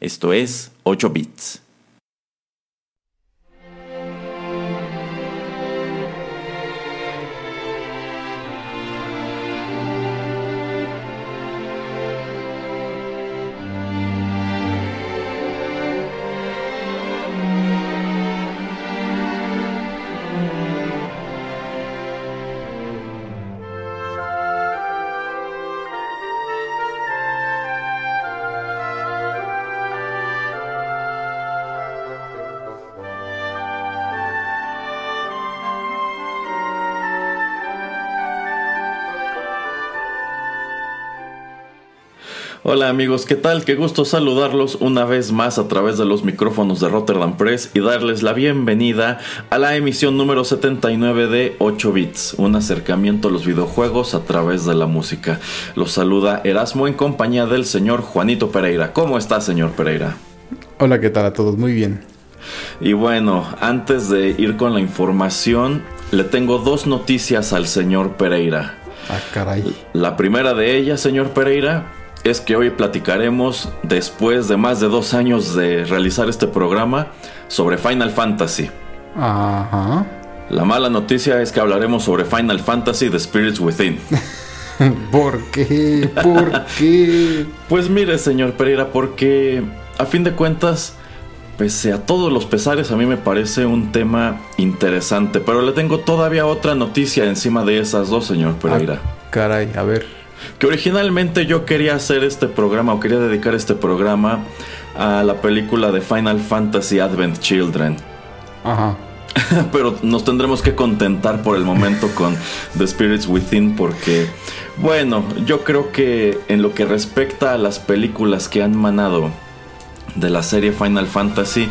Esto es 8 bits. Hola amigos, ¿qué tal? Qué gusto saludarlos una vez más a través de los micrófonos de Rotterdam Press y darles la bienvenida a la emisión número 79 de 8 bits, un acercamiento a los videojuegos a través de la música. Los saluda Erasmo en compañía del señor Juanito Pereira. ¿Cómo está, señor Pereira? Hola, ¿qué tal a todos? Muy bien. Y bueno, antes de ir con la información, le tengo dos noticias al señor Pereira. Ah, caray. La primera de ellas, señor Pereira, es que hoy platicaremos, después de más de dos años de realizar este programa, sobre Final Fantasy. Ajá. La mala noticia es que hablaremos sobre Final Fantasy The Spirits Within. ¿Por qué? ¿Por qué? pues mire, señor Pereira, porque a fin de cuentas, pese a todos los pesares, a mí me parece un tema interesante. Pero le tengo todavía otra noticia encima de esas dos, señor Pereira. Ah, caray, a ver. Que originalmente yo quería hacer este programa o quería dedicar este programa a la película de Final Fantasy Advent Children. Ajá. Pero nos tendremos que contentar por el momento con The Spirits Within porque, bueno, yo creo que en lo que respecta a las películas que han manado de la serie Final Fantasy,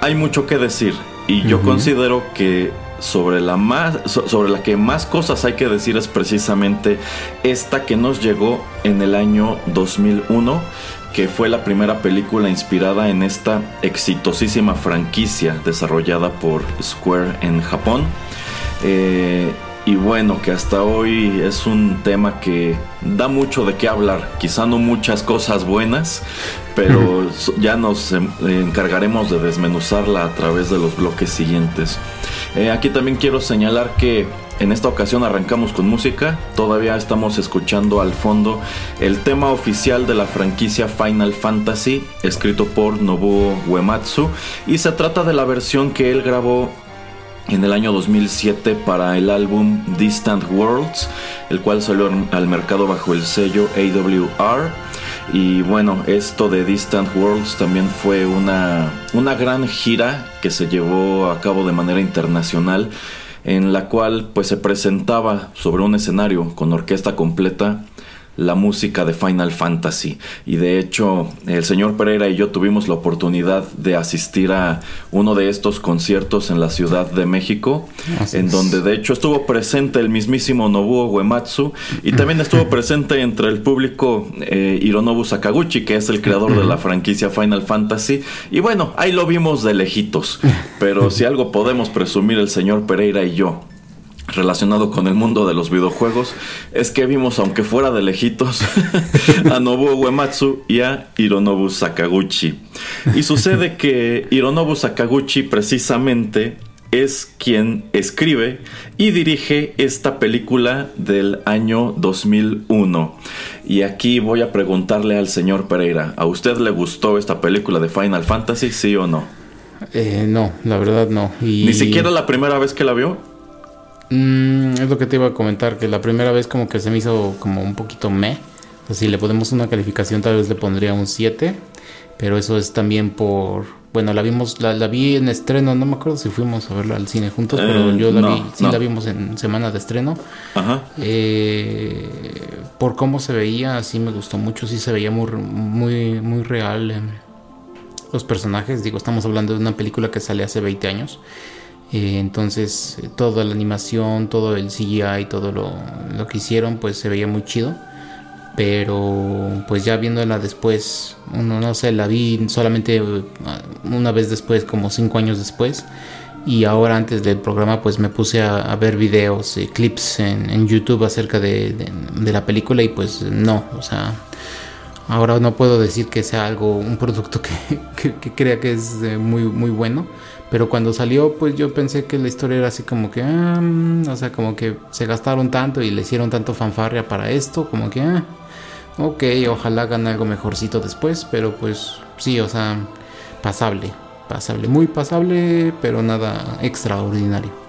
hay mucho que decir. Y yo considero que sobre la, más, sobre la que más cosas hay que decir es precisamente esta que nos llegó en el año 2001 que fue la primera película inspirada en esta exitosísima franquicia desarrollada por Square en Japón. Eh, y bueno, que hasta hoy es un tema que da mucho de qué hablar. Quizá no muchas cosas buenas, pero ya nos em, encargaremos de desmenuzarla a través de los bloques siguientes. Eh, aquí también quiero señalar que en esta ocasión arrancamos con música. Todavía estamos escuchando al fondo el tema oficial de la franquicia Final Fantasy, escrito por Nobuo Uematsu. Y se trata de la versión que él grabó en el año 2007 para el álbum Distant Worlds, el cual salió al mercado bajo el sello AWR. Y bueno, esto de Distant Worlds también fue una, una gran gira que se llevó a cabo de manera internacional, en la cual pues se presentaba sobre un escenario con orquesta completa la música de Final Fantasy. Y de hecho, el señor Pereira y yo tuvimos la oportunidad de asistir a uno de estos conciertos en la Ciudad de México, en donde de hecho estuvo presente el mismísimo Nobuo Uematsu y también estuvo presente entre el público eh, Hironobu Sakaguchi, que es el creador de la franquicia Final Fantasy. Y bueno, ahí lo vimos de lejitos. Pero si algo podemos presumir el señor Pereira y yo relacionado con el mundo de los videojuegos es que vimos, aunque fuera de lejitos, a Nobuo Uematsu y a Hironobu Sakaguchi. Y sucede que Hironobu Sakaguchi precisamente es quien escribe y dirige esta película del año 2001. Y aquí voy a preguntarle al señor Pereira, ¿a usted le gustó esta película de Final Fantasy, sí o no? Eh, no, la verdad no. ¿Ni siquiera la primera vez que la vio? Mm, es lo que te iba a comentar, que la primera vez como que se me hizo como un poquito me. O si le ponemos una calificación tal vez le pondría un 7. Pero eso es también por... Bueno, la vimos, la, vi en estreno, no me acuerdo si fuimos a verla al cine juntos, pero yo la vi, sí la vimos en semana de estreno. Ajá. Eh, por cómo se veía, sí me gustó mucho, sí se veía muy, muy, muy real. los personajes. Digo, estamos hablando de una película que sale hace 20 años. Eh, entonces, toda la animación, todo el CGI, todo lo, lo, que hicieron, pues se veía muy chido. Pero, pues ya viéndola después, uno no sé, la vi solamente uh, una vez después, como 5 años después. Y ahora antes del programa, pues me puse a, ver videos, clips en, YouTube acerca de, de la película y pues no, o sea, Ahora no puedo decir que sea algo, un producto que, crea que es eh, muy, muy bueno. Pero cuando salió, pues yo pensé que la historia era así como que, ah, o sea, como que se gastaron tanto y le hicieron tanto fanfarria para esto, como que, ah, ok, ojalá gane algo mejorcito después, pero pues sí, o sea, pasable, pasable, muy pasable, pero nada extraordinario.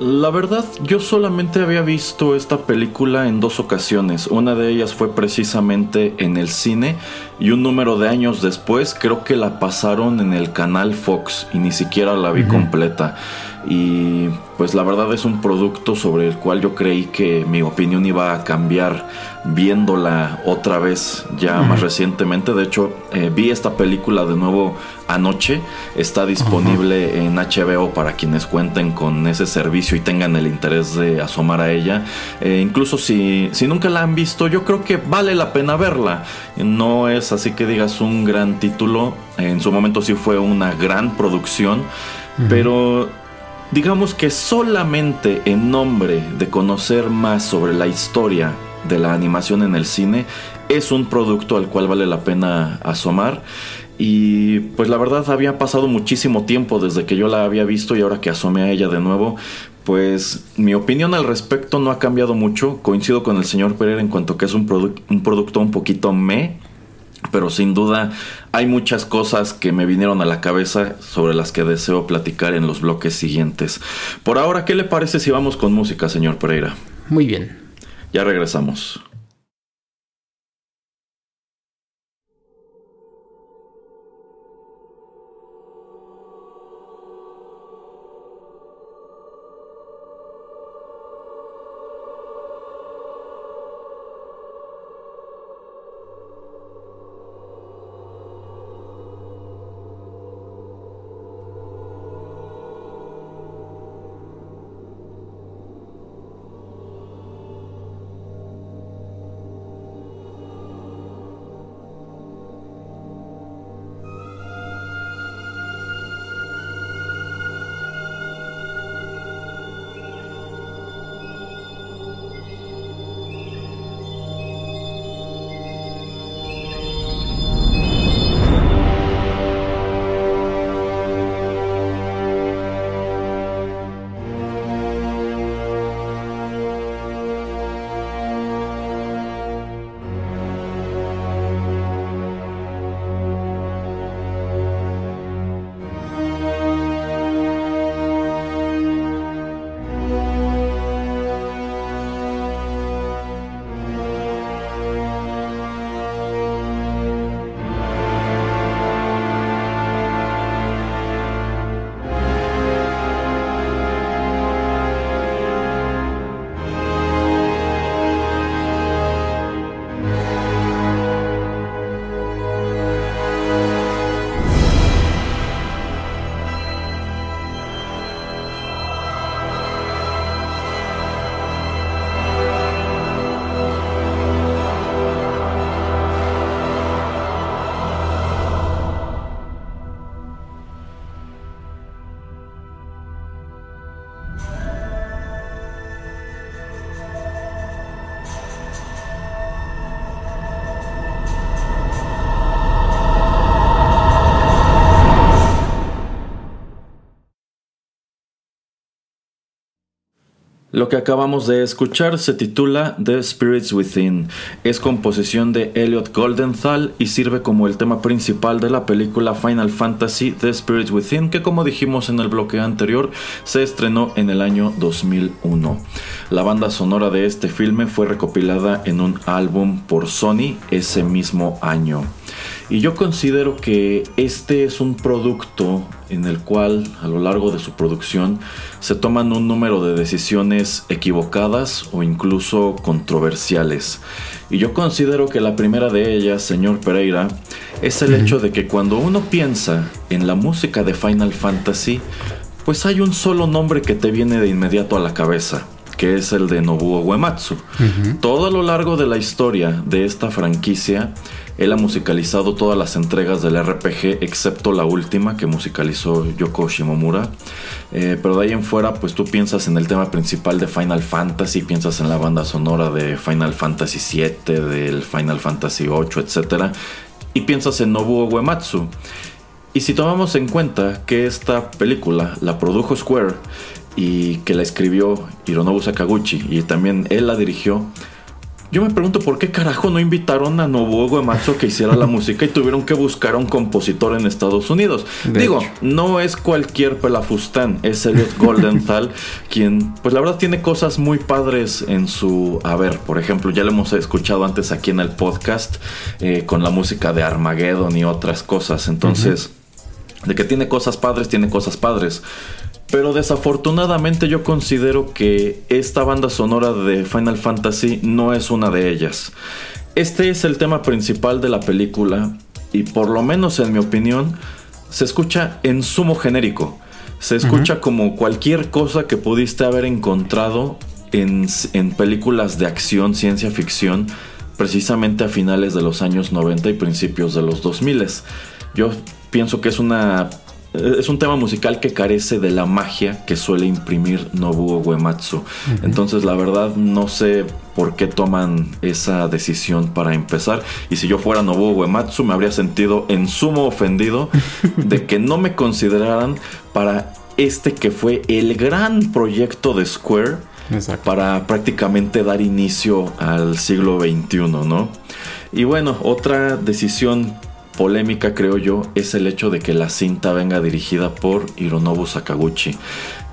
La verdad, yo solamente había visto esta película en dos ocasiones. Una de ellas fue precisamente en el cine y un número de años después creo que la pasaron en el canal Fox y ni siquiera la vi completa y pues la verdad es un producto sobre el cual yo creí que mi opinión iba a cambiar viéndola otra vez ya más recientemente. De hecho, eh, vi esta película de nuevo anoche. Está disponible en HBO para quienes cuenten con ese servicio y tengan el interés de asomar a ella. Eh, incluso si, si nunca la han visto, yo creo que vale la pena verla. No es así que digas un gran título. En su momento sí fue una gran producción. Pero Digamos que solamente en nombre de conocer más sobre la historia de la animación en el cine es un producto al cual vale la pena asomar. Y pues la verdad había pasado muchísimo tiempo desde que yo la había visto y ahora que asomé a ella de nuevo, pues mi opinión al respecto no ha cambiado mucho. Coincido con el señor Pereira en cuanto que es un, un producto un poquito me pero sin duda hay muchas cosas que me vinieron a la cabeza sobre las que deseo platicar en los bloques siguientes. Por ahora, ¿qué le parece si vamos con música, señor Pereira? Muy bien. Ya regresamos. Lo que acabamos de escuchar se titula The Spirits Within. Es composición de Elliot Goldenthal y sirve como el tema principal de la película Final Fantasy The Spirits Within, que como dijimos en el bloque anterior, se estrenó en el año 2001. La banda sonora de este filme fue recopilada en un álbum por Sony ese mismo año. Y yo considero que este es un producto en el cual a lo largo de su producción se toman un número de decisiones equivocadas o incluso controversiales. Y yo considero que la primera de ellas, señor Pereira, es el hecho de que cuando uno piensa en la música de Final Fantasy, pues hay un solo nombre que te viene de inmediato a la cabeza, que es el de Nobuo Uematsu. Todo a lo largo de la historia de esta franquicia, él ha musicalizado todas las entregas del RPG excepto la última que musicalizó Yoko Shimomura. Eh, pero de ahí en fuera, pues tú piensas en el tema principal de Final Fantasy, piensas en la banda sonora de Final Fantasy VII, del Final Fantasy VIII, etc. Y piensas en Nobuo Uematsu. Y si tomamos en cuenta que esta película la produjo Square y que la escribió Hironobu Sakaguchi y también él la dirigió, yo me pregunto por qué carajo no invitaron a Nobuo Uematsu que hiciera la música y tuvieron que buscar a un compositor en Estados Unidos. Digo, no es cualquier pelafustán, es Elliot Goldenthal quien, pues la verdad tiene cosas muy padres en su haber. Por ejemplo, ya lo hemos escuchado antes aquí en el podcast eh, con la música de Armageddon y otras cosas. Entonces, de que tiene cosas padres, tiene cosas padres. Pero desafortunadamente yo considero que esta banda sonora de Final Fantasy no es una de ellas. Este es el tema principal de la película y por lo menos en mi opinión se escucha en sumo genérico. Se escucha como cualquier cosa que pudiste haber encontrado en, en, películas de acción, ciencia ficción, precisamente a finales de los años 90 y principios de los 2000. Yo pienso que es una es un tema musical que carece de la magia que suele imprimir Nobuo Uematsu. Entonces, la verdad, no sé por qué toman esa decisión para empezar. Y si yo fuera Nobuo Uematsu, me habría sentido en sumo ofendido de que no me consideraran para este que fue el gran proyecto de Square para prácticamente dar inicio al siglo XXI, ¿no? Y bueno, otra decisión polémica, creo yo, es el hecho de que la cinta venga dirigida por Hironobu Sakaguchi.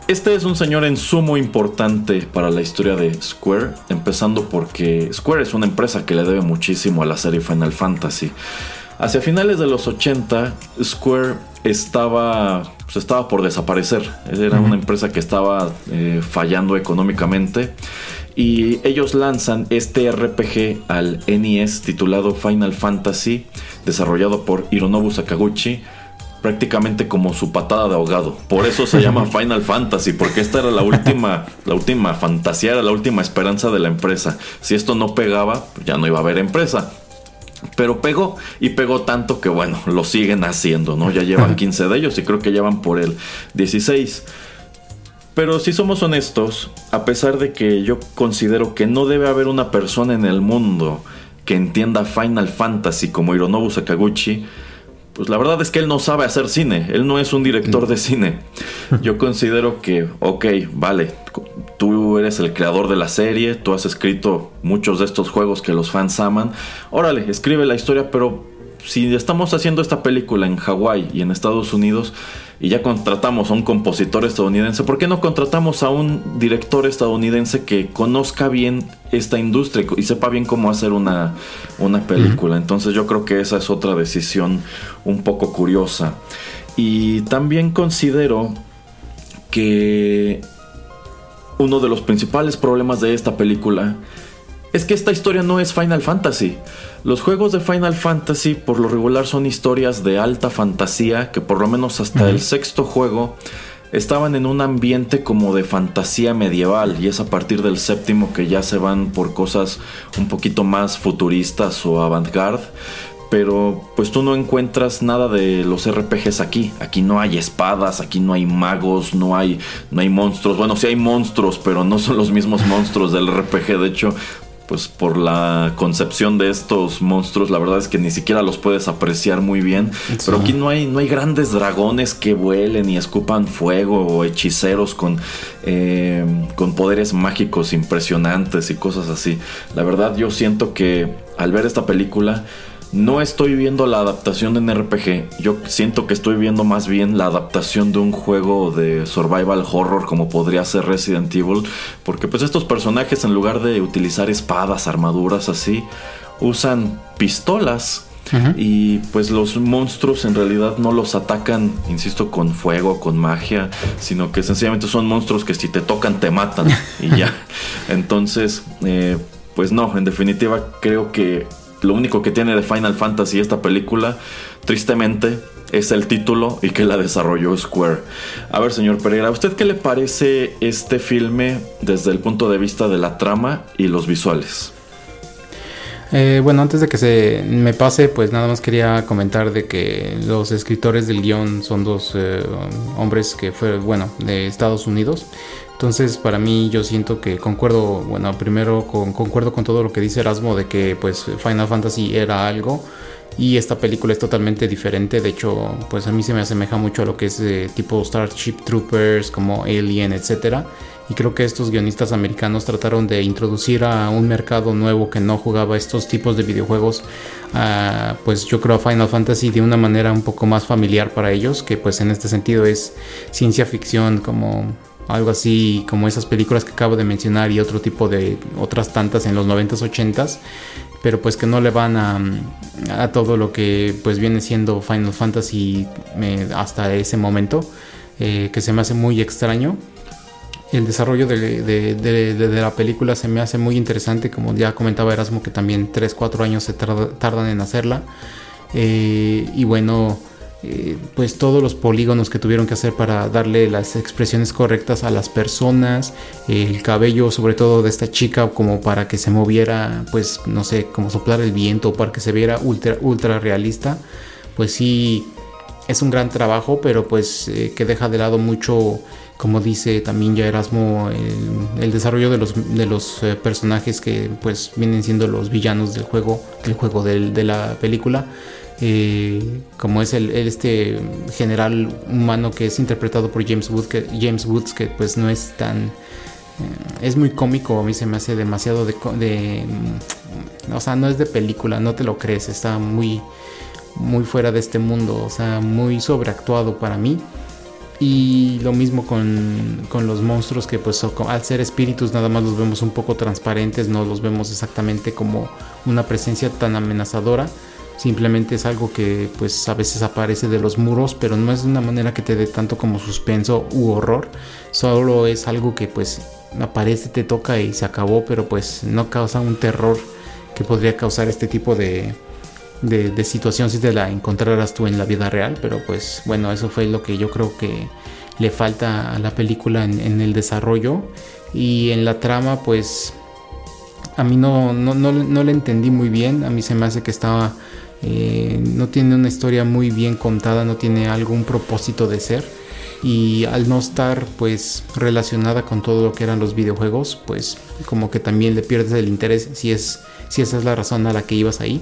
Este es un señor en sumo importante para la historia de Square, empezando porque Square es una empresa que le debe muchísimo a la serie Final Fantasy. Hacia finales de los 80, Square estaba, pues, estaba por desaparecer. Era una empresa que estaba eh, fallando económicamente. Y ellos lanzan este RPG al NES titulado Final Fantasy, desarrollado por Hironobu Sakaguchi, prácticamente como su patada de ahogado. Por eso se llama Final Fantasy, porque esta era la última, la última fantasía, era la última esperanza de la empresa. Si esto no pegaba, ya no iba a haber empresa. Pero pegó y pegó tanto que bueno, lo siguen haciendo, ¿no? Ya llevan 15 de ellos y creo que llevan por el 16. Pero si somos honestos, a pesar de que yo considero que no debe haber una persona en el mundo que entienda Final Fantasy como Hironobu Sakaguchi, pues la verdad es que él no sabe hacer cine, él no es un director de cine. Yo considero que, ok, vale, tú eres el creador de la serie, tú has escrito muchos de estos juegos que los fans aman, órale, escribe la historia, pero si estamos haciendo esta película en Hawái y en Estados Unidos, y ya contratamos a un compositor estadounidense, ¿por qué no contratamos a un director estadounidense que conozca bien esta industria y sepa bien cómo hacer una, una película? Entonces yo creo que esa es otra decisión un poco curiosa. Y también considero que uno de los principales problemas de esta película es que esta historia no es Final Fantasy. Los juegos de Final Fantasy por lo regular son historias de alta fantasía que por lo menos hasta el sexto juego estaban en un ambiente como de fantasía medieval y es a partir del séptimo que ya se van por cosas un poquito más futuristas o avant-garde. Pero pues tú no encuentras nada de los RPGs aquí. Aquí no hay espadas, aquí no hay magos, no hay, no hay monstruos. Bueno, sí hay monstruos, pero no son los mismos monstruos del RPG. De hecho, pues por la concepción de estos monstruos, la verdad es que ni siquiera los puedes apreciar muy bien. Pero aquí no hay, no hay grandes dragones que vuelen y escupan fuego o hechiceros con, eh, con poderes mágicos impresionantes y cosas así. La verdad yo siento que al ver esta película no estoy viendo la adaptación de un RPG. Yo siento que estoy viendo más bien la adaptación de un juego de survival horror como podría ser Resident Evil. Porque pues estos personajes en lugar de utilizar espadas, armaduras así, usan pistolas. y pues los monstruos en realidad no los atacan, insisto, con fuego, con magia, sino que sencillamente son monstruos que si te tocan te matan y ya. Entonces, eh, pues no, en definitiva creo que lo único que tiene de Final Fantasy esta película, tristemente, es el título y que la desarrolló Square. A ver, señor Pereira, ¿a usted qué le parece este filme desde el punto de vista de la trama y los visuales? Eh, bueno, antes de que se me pase, pues nada más quería comentar de que los escritores del guion son dos eh, hombres que fueron, bueno, de Estados Unidos. Entonces, para mí, yo siento que concuerdo, bueno, primero concuerdo con todo lo que dice Erasmo de que, pues, Final Fantasy era algo y esta película es totalmente diferente. De hecho, pues a mí se me asemeja mucho a lo que es de tipo Starship Troopers, como Alien, etcétera. Y creo que estos guionistas americanos trataron de introducir a un mercado nuevo que no jugaba estos tipos de videojuegos, pues yo creo a Final Fantasy de una manera un poco más familiar para ellos, que pues en este sentido es ciencia ficción como algo así como esas películas que acabo de mencionar y otro tipo de otras tantas en los 90s, 80s pero pues que no le van a, todo lo que pues viene siendo Final Fantasy eh, hasta ese momento, eh, que se me hace muy extraño. El desarrollo de, la película se me hace muy interesante, como ya comentaba Erasmo, que también 3-4 años se tardan en hacerla. Eh, y bueno, eh, pues todos los polígonos que tuvieron que hacer para darle las expresiones correctas a las personas, el cabello sobre todo de esta chica como para que se moviera, pues no sé, como soplar el viento, para que se viera ultra, ultra realista, pues sí, es un gran trabajo, pero pues eh, que deja de lado mucho, como dice también ya Erasmo, el, desarrollo de los, de los eh, personajes que pues vienen siendo los villanos del juego, del juego de la película eh, como es el, este general humano que es interpretado por James, Wood, que, James Woods, que pues no es tan... Eh, es muy cómico, a mí se me hace demasiado de, de... Mm, o sea, no es de película, no te lo crees, está muy, muy fuera de este mundo, o sea, muy sobreactuado para mí. Y lo mismo con, con, los monstruos que pues al ser espíritus nada más los vemos un poco transparentes, no los vemos exactamente como una presencia tan amenazadora Simplemente es algo que pues a veces aparece de los muros, pero no es de una manera que te dé tanto como suspenso u horror. Solo es algo que pues aparece, te toca y se acabó, pero pues no causa un terror que podría causar este tipo de, de, situación si te la encontraras tú en la vida real. Pero pues bueno, eso fue lo que yo creo que le falta a la película en, en el desarrollo. Y en la trama pues a mí no, no, no, no le entendí muy bien. A mí se me hace que estaba eh, no tiene una historia muy bien contada, no tiene algún propósito de ser. Y al no estar pues relacionada con todo lo que eran los videojuegos pues como que también le pierdes el interés si es si esa es la razón a la que ibas ahí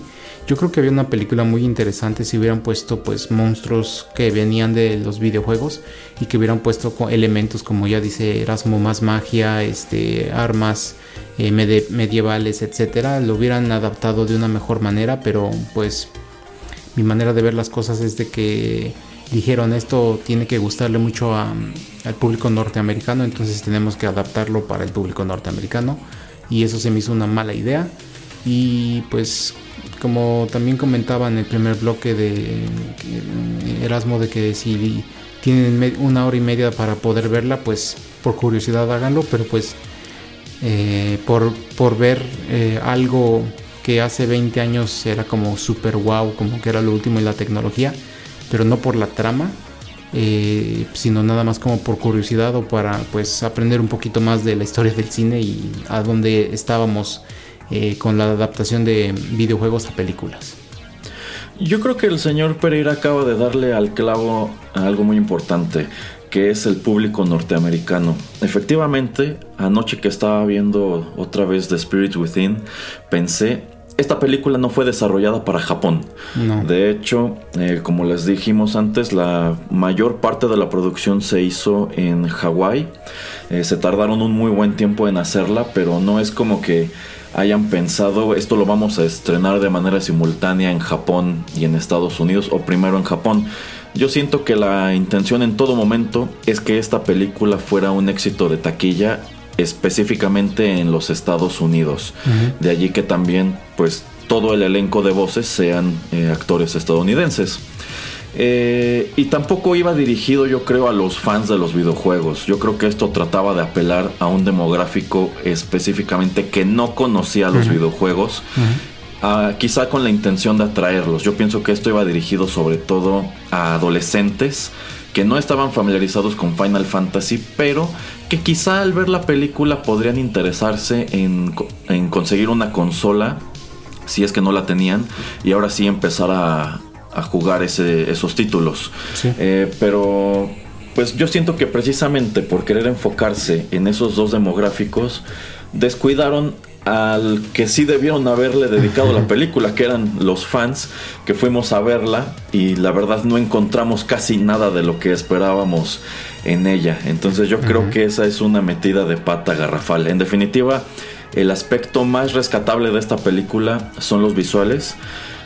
yo creo que había una película muy interesante si hubieran puesto pues monstruos que venían de los videojuegos y que hubieran puesto elementos como ya dice Erasmo más magia este armas eh, medievales, etcétera, lo hubieran adaptado de una mejor manera, pero pues mi manera de ver las cosas es de que dijeron esto tiene que gustarle mucho al público norteamericano, entonces tenemos que adaptarlo para el público norteamericano y eso se me hizo una mala idea y pues como también comentaba en el primer bloque de Erasmo de que si tienen una hora y media para poder verla pues por curiosidad háganlo pero pues eh, por, por, ver eh, algo que hace 20 años era como super wow, como que era lo último en la tecnología, pero no por la trama, eh, sino nada más como por curiosidad o para pues aprender un poquito más de la historia del cine y a dónde estábamos con la adaptación de videojuegos a películas. Yo creo que el señor Pereira acaba de darle al clavo a algo muy importante que es el público norteamericano. Efectivamente, anoche que estaba viendo otra vez The Spirit Within, pensé, esta película no fue desarrollada para Japón. De hecho, eh, como les dijimos antes, la mayor parte de la producción se hizo en Hawái. Eh, se tardaron un muy buen tiempo en hacerla, pero no es como que hayan pensado esto lo vamos a estrenar de manera simultánea en Japón y en Estados Unidos o primero en Japón yo siento que la intención en todo momento es que esta película fuera un éxito de taquilla específicamente en los Estados Unidos. De allí que también pues todo el elenco de voces sean eh, actores estadounidenses. Eh, y tampoco iba dirigido, yo creo, a los fans de los videojuegos. Yo creo que esto trataba de apelar a un demográfico específicamente que no conocía los videojuegos. quizá con la intención de atraerlos. Yo pienso que esto iba dirigido sobre todo a adolescentes que no estaban familiarizados con Final Fantasy, pero que quizá al ver la película podrían interesarse en, conseguir una consola, si es que no la tenían, y ahora sí empezar a, jugar esos títulos. Eh, pero pues yo siento que precisamente por querer enfocarse en esos dos demográficos, descuidaron al que sí debieron haberle dedicado la película, que eran los fans que fuimos a verla y la verdad no encontramos casi nada de lo que esperábamos en ella. Entonces yo creo que esa es una metida de pata garrafal. En definitiva, el aspecto más rescatable de esta película son los visuales.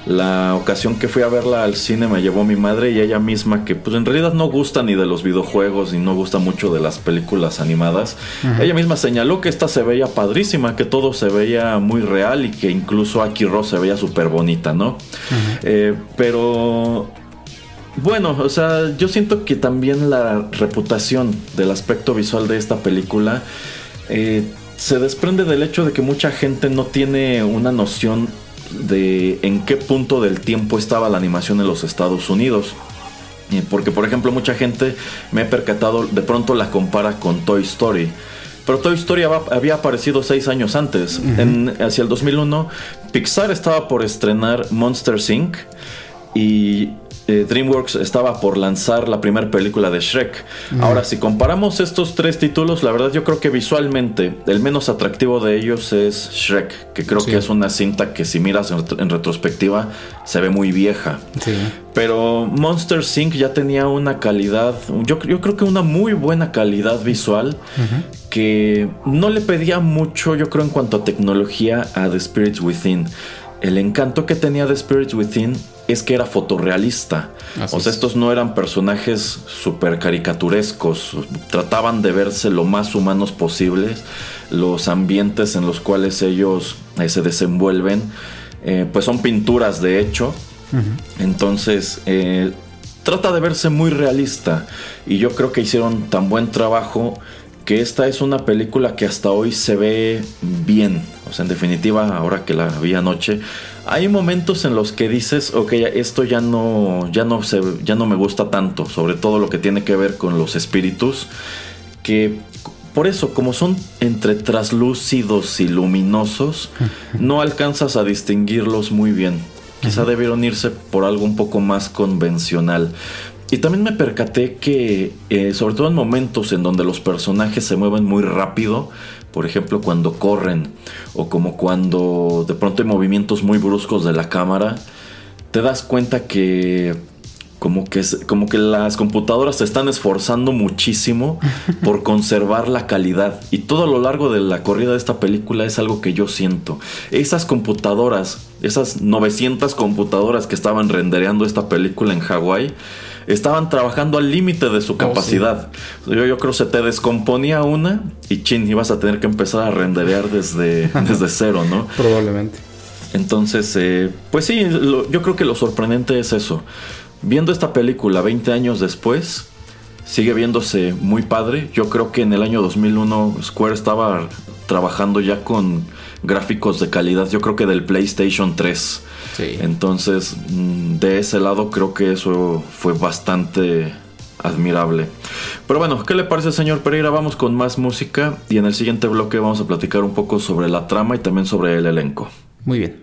La ocasión que fui a verla al cine me llevó mi madre y ella misma que pues en realidad no gusta ni de los videojuegos y no gusta mucho de las películas animadas. Ella misma señaló que esta se veía padrísima, que todo se veía muy real y que incluso Aki Ross se veía súper bonita, ¿no? Eh, pero bueno, o sea, yo siento que también la reputación del aspecto visual de esta película eh, se desprende del hecho de que mucha gente no tiene una noción de en qué punto del tiempo estaba la animación en los Estados Unidos. Porque, por ejemplo, mucha gente me ha percatado, de pronto la compara con Toy Story. Pero Toy Story había aparecido seis años antes. en, hacia el 2001, Pixar estaba por estrenar Monster Inc. Y eh, DreamWorks estaba por lanzar la primera película de Shrek. Ahora, si comparamos estos tres títulos, la verdad yo creo que visualmente el menos atractivo de ellos es Shrek, que creo que es una cinta que si miras en, retrospectiva se ve muy vieja. Pero Monster Inc. ya tenía una calidad, yo, yo, creo que una muy buena calidad visual que no le pedía mucho, yo creo, en cuanto a tecnología a The Spirits Within. El encanto que tenía The Spirits Within es que era fotorrealista. o sea, estos no eran personajes súper caricaturescos. Trataban de verse lo más humanos posibles. Los ambientes en los cuales ellos eh, se desenvuelven, eh, pues son pinturas de hecho. Entonces, eh, trata de verse muy realista. Y yo creo que hicieron tan buen trabajo que esta es una película que hasta hoy se ve bien. O sea, en definitiva, ahora que la vi anoche, hay momentos en los que dices, ok, esto ya no, ya no, se, ya no me gusta tanto, sobre todo lo que tiene que ver con los espíritus, que por eso, como son entre traslúcidos y luminosos, no alcanzas a distinguirlos muy bien. Quizá debieron irse por algo un poco más convencional. Y también me percaté que, eh, sobre todo en momentos en donde los personajes se mueven muy rápido, por ejemplo cuando corren o como cuando de pronto hay movimientos muy bruscos de la cámara, te das cuenta que como que, como que las computadoras se están esforzando muchísimo por conservar la calidad. Y todo a lo largo de la corrida de esta película es algo que yo siento. Esas computadoras, esas 900 computadoras que estaban rendereando esta película en Hawái, estaban trabajando al límite de su oh, capacidad. yo, yo creo que se te descomponía una y chin, ibas a tener que empezar a renderear desde, desde cero, ¿no? Probablemente. Entonces, eh, pues sí, yo creo que lo sorprendente es eso. Viendo esta película 20 años después, sigue viéndose muy padre. Yo creo que en el año 2001 Square estaba trabajando ya con gráficos de calidad, yo creo que del PlayStation 3. Entonces, mm, de ese lado creo que eso fue bastante admirable. Pero bueno, ¿qué le parece señor Pereira? Vamos con más música y en el siguiente bloque vamos a platicar un poco sobre la trama y también sobre el elenco. Muy bien.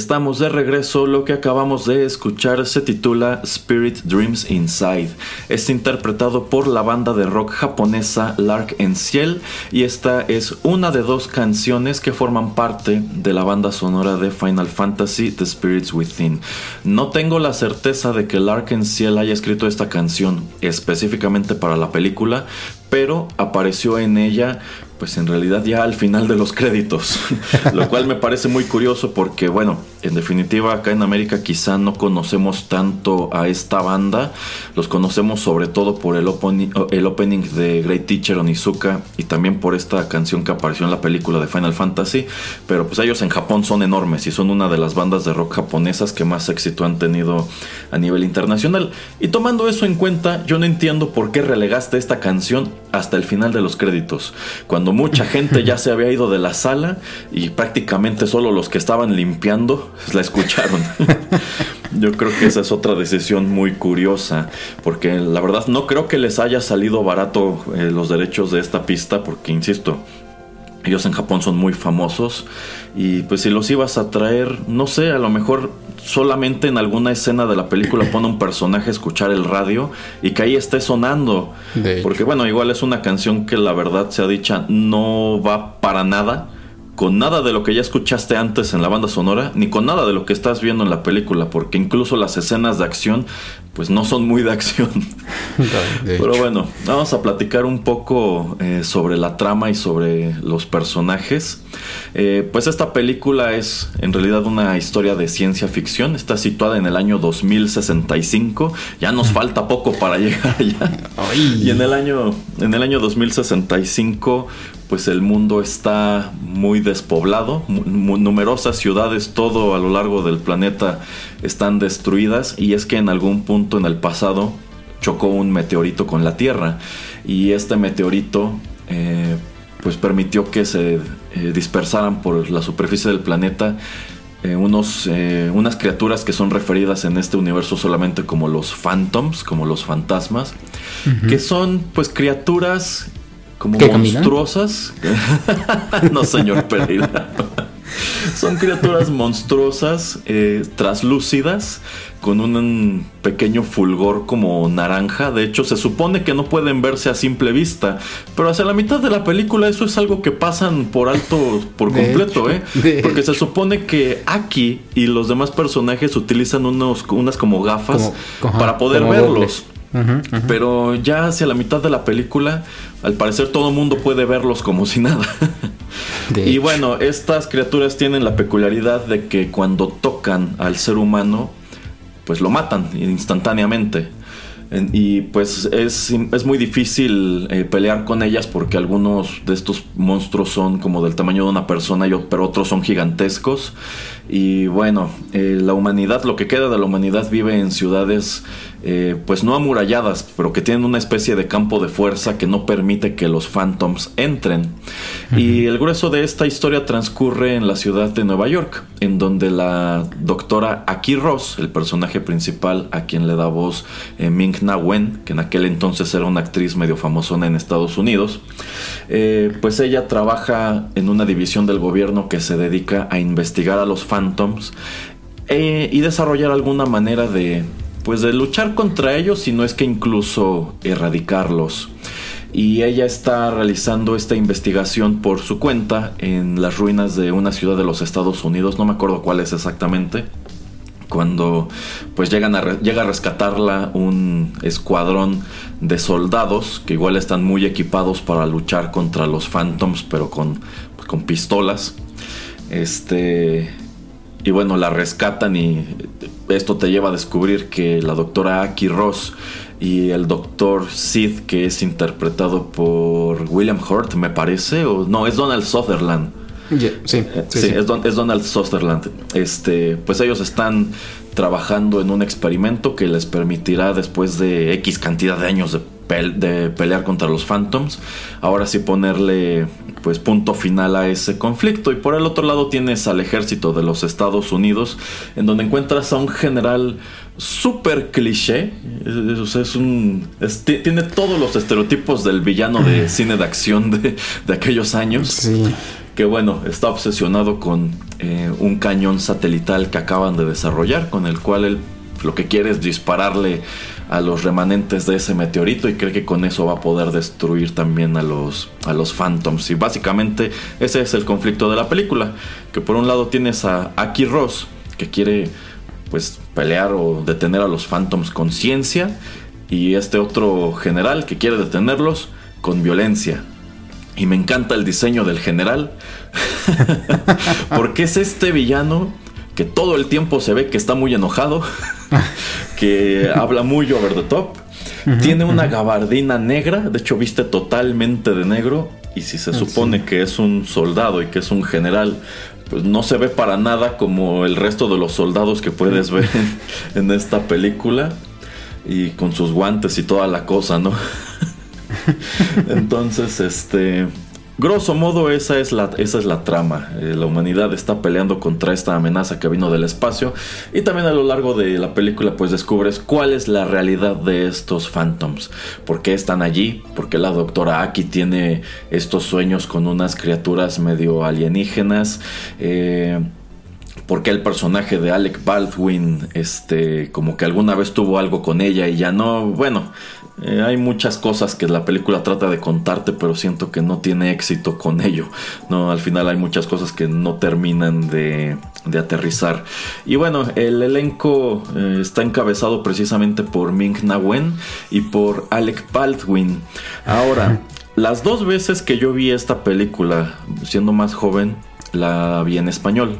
Estamos de regreso, lo que acabamos de escuchar se titula Spirit Dreams Inside. Es interpretado por la banda de rock japonesa Lark en Ciel y esta es una de dos canciones que forman parte de la banda sonora de Final Fantasy The Spirits Within. No tengo la certeza de que Lark en Ciel haya escrito esta canción específicamente para la película, pero apareció en ella pues en realidad ya al final de los créditos, lo cual me parece muy curioso porque bueno, en definitiva acá en América quizá no conocemos tanto a esta banda, los conocemos sobre todo por el opening, de Great Teacher Onizuka y también por esta canción que apareció en la película de Final Fantasy, pero pues ellos en Japón son enormes y son una de las bandas de rock japonesas que más éxito han tenido a nivel internacional. Y tomando eso en cuenta, yo no entiendo por qué relegaste esta canción hasta el final de los créditos, cuando mucha gente ya se había ido de la sala y prácticamente solo los que estaban limpiando la escucharon. Yo creo que esa es otra decisión muy curiosa, porque la verdad no creo que les haya salido barato eh, los derechos de esta pista, porque insisto, ellos en Japón son muy famosos y pues si los ibas a traer, no sé, a lo mejor solamente en alguna escena de la película pone un personaje a escuchar el radio y que ahí esté sonando. Porque bueno, igual es una canción que la verdad sea dicha no va para nada con nada de lo que ya escuchaste antes en la banda sonora, ni con nada de lo que estás viendo en la película, porque incluso las escenas de acción, pues no son muy de acción. Pero bueno, vamos a platicar un poco eh, sobre la trama y sobre los personajes. Eh, pues esta película es en realidad una historia de ciencia ficción, está situada en el año 2065, ya nos falta poco para llegar allá. Y en el año, en el año 2065 pues el mundo está muy despoblado, numerosas ciudades todo a lo largo del planeta están destruidas y es que en algún punto en el pasado chocó un meteorito con la Tierra y este meteorito eh, pues permitió que se eh, dispersaran por la superficie del planeta eh, unos, unas criaturas que son referidas en este universo solamente como los phantoms, como los fantasmas, que son pues criaturas como monstruosas. no, señor Pereira. Son criaturas monstruosas, eh, traslúcidas, con un pequeño fulgor como naranja. De hecho, se supone que no pueden verse a simple vista. Pero hacia la mitad de la película eso es algo que pasan por alto por completo, ¿eh? Porque se supone que Aki y los demás personajes utilizan unos, unas como gafas para poder verlos. Pero ya hacia la mitad de la película, al parecer todo el mundo puede verlos como si nada. y bueno, estas criaturas tienen la peculiaridad de que cuando tocan al ser humano, pues lo matan instantáneamente. Y pues es, es muy difícil eh, pelear con ellas porque algunos de estos monstruos son como del tamaño de una persona, pero otros son gigantescos. Y bueno, eh, la humanidad, lo que queda de la humanidad vive en ciudades eh, pues no amuralladas, pero que tienen una especie de campo de fuerza que no permite que los Phantoms entren. Y el grueso de esta historia transcurre en la ciudad de Nueva York, en donde la doctora Aki Ross, el personaje principal a quien le da voz eh, Ming Na Wen, que en aquel entonces era una actriz medio famosona en Estados Unidos, eh, pues ella trabaja en una división del gobierno que se dedica a investigar a los Phantoms y desarrollar alguna manera de pues de luchar contra ellos, si no es que incluso erradicarlos. Y ella está realizando esta investigación por su cuenta en las ruinas de una ciudad de los Estados Unidos, no me acuerdo cuál es exactamente. Cuando pues llegan a llega a rescatarla un escuadrón de soldados que igual están muy equipados para luchar contra los Phantoms, pero con, con pistolas. Este y bueno, la rescatan y esto te lleva a descubrir que la doctora Aki Ross y el doctor Sid, que es interpretado por William Hurt, me parece, o no, es Donald Sutherland. sí, sí, eh, Es, Donald Sutherland. Este, pues ellos están trabajando en un experimento que les permitirá después de X cantidad de años de, de pelear contra los Phantoms, ahora sí ponerle pues punto final a ese conflicto. Y por el otro lado tienes al ejército de los Estados Unidos, en donde encuentras a un general súper cliché. Es, un, tiene todos los estereotipos del villano de cine de acción de, aquellos años. Que bueno, está obsesionado con eh, un cañón satelital que acaban de desarrollar, con el cual él lo que quiere es dispararle a los remanentes de ese meteorito y cree que con eso va a poder destruir también a los, a los Phantoms. Y básicamente ese es el conflicto de la película, que por un lado tienes a Aki Ross, que quiere pues pelear o detener a los Phantoms con ciencia, y este otro general que quiere detenerlos con violencia. Y me encanta el diseño del general, porque es este villano que todo el tiempo se ve que está muy enojado, que habla muy over the top. Tiene una gabardina negra, de hecho viste totalmente de negro. Y si se ah, supone que es un soldado y que es un general, pues no se ve para nada como el resto de los soldados que puedes ver en, esta película. Y con sus guantes y toda la cosa, ¿no? Entonces, este Grosso modo, esa es la, esa es la trama. Eh, la humanidad está peleando contra esta amenaza que vino del espacio. Y también a lo largo de la película, pues descubres cuál es la realidad de estos Phantoms. ¿Por qué están allí? Porque la doctora Aki tiene estos sueños con unas criaturas medio alienígenas. Eh, porque el personaje de Alec Baldwin, este, como que alguna vez tuvo algo con ella y ya no, bueno, eh, hay muchas cosas que la película trata de contarte, pero siento que no tiene éxito con ello. No, al final hay muchas cosas que no terminan de, aterrizar. Y bueno, el elenco eh, está encabezado precisamente por Ming Na Wen y por Alec Baldwin. Ahora, las dos veces que yo vi esta película, siendo más joven, la vi en español.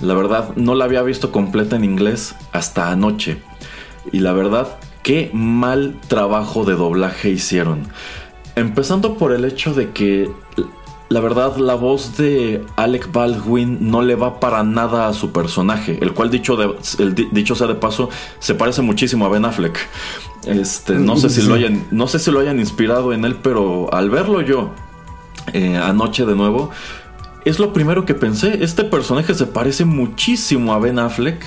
La verdad, no la había visto completa en inglés hasta anoche. Y la verdad, qué mal trabajo de doblaje hicieron. Empezando por el hecho de que la verdad, la voz de Alec Baldwin no le va para nada a su personaje, el cual, dicho, de, el, dicho sea de paso, se parece muchísimo a Ben Affleck. Este, no, sé si lo hayan, no sé si lo hayan inspirado en él, pero al verlo yo eh, anoche de nuevo, es lo primero que pensé. Este personaje se parece muchísimo a Ben Affleck.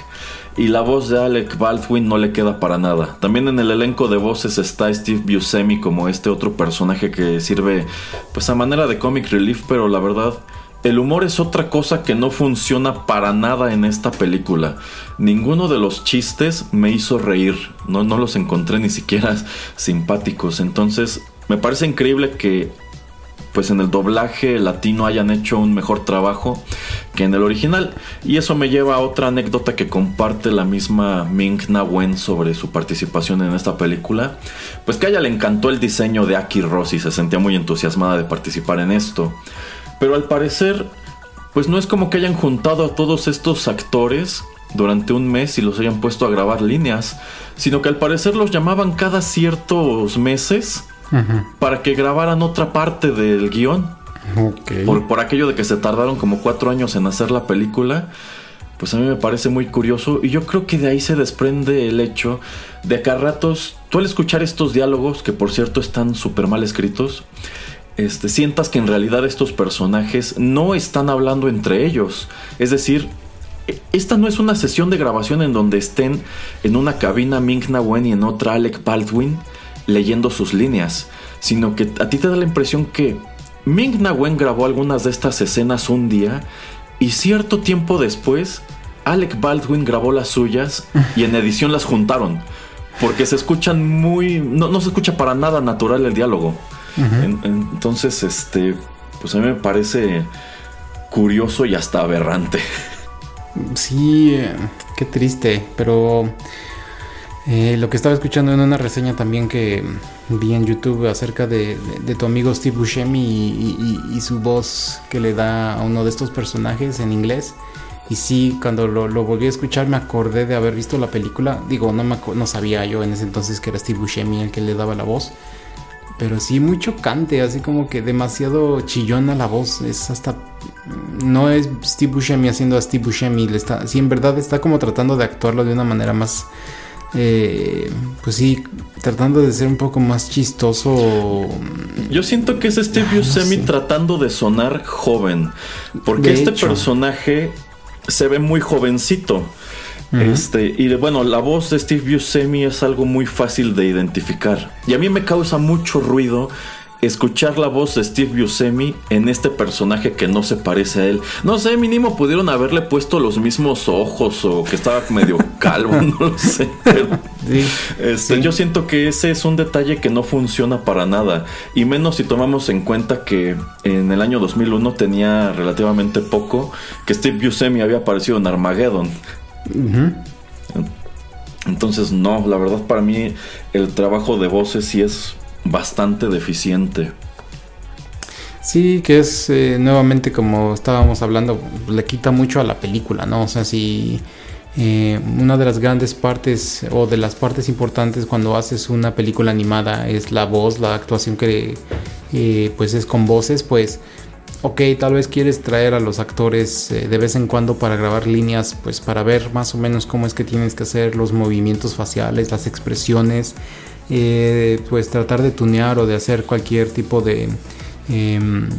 Y la voz de Alec Baldwin no le queda para nada. También en el elenco de voces está Steve Buscemi como este otro personaje que sirve pues a manera de comic relief, pero la verdad el humor es otra cosa que no funciona para nada en esta película. Ninguno de los chistes me hizo reír, no, no los encontré ni siquiera simpáticos. Entonces me parece increíble que pues en el doblaje latino hayan hecho un mejor trabajo que en el original. Y eso me lleva a otra anécdota que comparte la misma Ming Na Wen sobre su participación en esta película. Pues que a ella le encantó el diseño de Aki Ross y se sentía muy entusiasmada de participar en esto. Pero al parecer, pues no es como que hayan juntado a todos estos actores durante un mes y los hayan puesto a grabar líneas, sino que al parecer los llamaban cada ciertos meses para que grabaran otra parte del guion. Por, por, aquello de que se tardaron como cuatro años en hacer la película. Pues a mí me parece muy curioso y yo creo que de ahí se desprende el hecho de que a ratos, tú al escuchar estos diálogos, que por cierto están súper mal escritos, este, sientas que en realidad estos personajes no están hablando entre ellos. Es decir, e, esta no es una sesión de grabación en donde estén en una cabina Ming Na Wen y en otra Alec Baldwin leyendo sus líneas, sino que a ti te da la impresión que Ming Na Wen grabó algunas de estas escenas un día y cierto tiempo después Alec Baldwin grabó las suyas y en edición las juntaron. Porque se escuchan muy. No, no se escucha para nada natural el diálogo. entonces, este. Pues a mí me parece curioso y hasta aberrante. Sí, eh, qué triste. Pero eh, lo que estaba escuchando en una reseña también que vi en YouTube acerca de, tu amigo Steve Buscemi y, su voz que le da a uno de estos personajes en inglés. Y sí, cuando lo, volví a escuchar me acordé de haber visto la película. Digo, no, me, no sabía yo en ese entonces que era Steve Buscemi el que le daba la voz. Pero sí muy chocante, así como que demasiado chillona la voz. Es hasta... No es Steve Buscemi haciendo a Steve Buscemi. Le está, sí, en verdad está como tratando de actuarlo de una manera más eh, pues sí, tratando de ser un poco más chistoso. Yo siento que es Steve ah, Buscemi tratando de sonar joven, porque este personaje se ve muy jovencito. Este, y bueno, la voz de Steve Buscemi es algo muy fácil de identificar. Y a mí me causa mucho ruido escuchar la voz de Steve Buscemi en este personaje que no se parece a él. No sé, mínimo pudieron haberle puesto los mismos ojos o que estaba medio calvo, no lo sé. este, Yo siento que ese es un detalle que no funciona para nada. Y menos si tomamos en cuenta que en el año 2001 tenía relativamente poco que Steve Buscemi había aparecido en Armageddon. Entonces no, la verdad para mí el trabajo de voces sí es bastante deficiente. Sí, que es eh, nuevamente como estábamos hablando, le quita mucho a la película, ¿no? O sea, si eh, una de las grandes partes o de las partes importantes cuando haces una película animada es la voz, la actuación que eh, pues es con voces, pues ok, tal vez quieres traer a los actores de vez en cuando para grabar líneas, pues para ver más o menos cómo es que tienes que hacer los movimientos faciales, las expresiones, eh, pues tratar de tunear o de hacer cualquier tipo de em,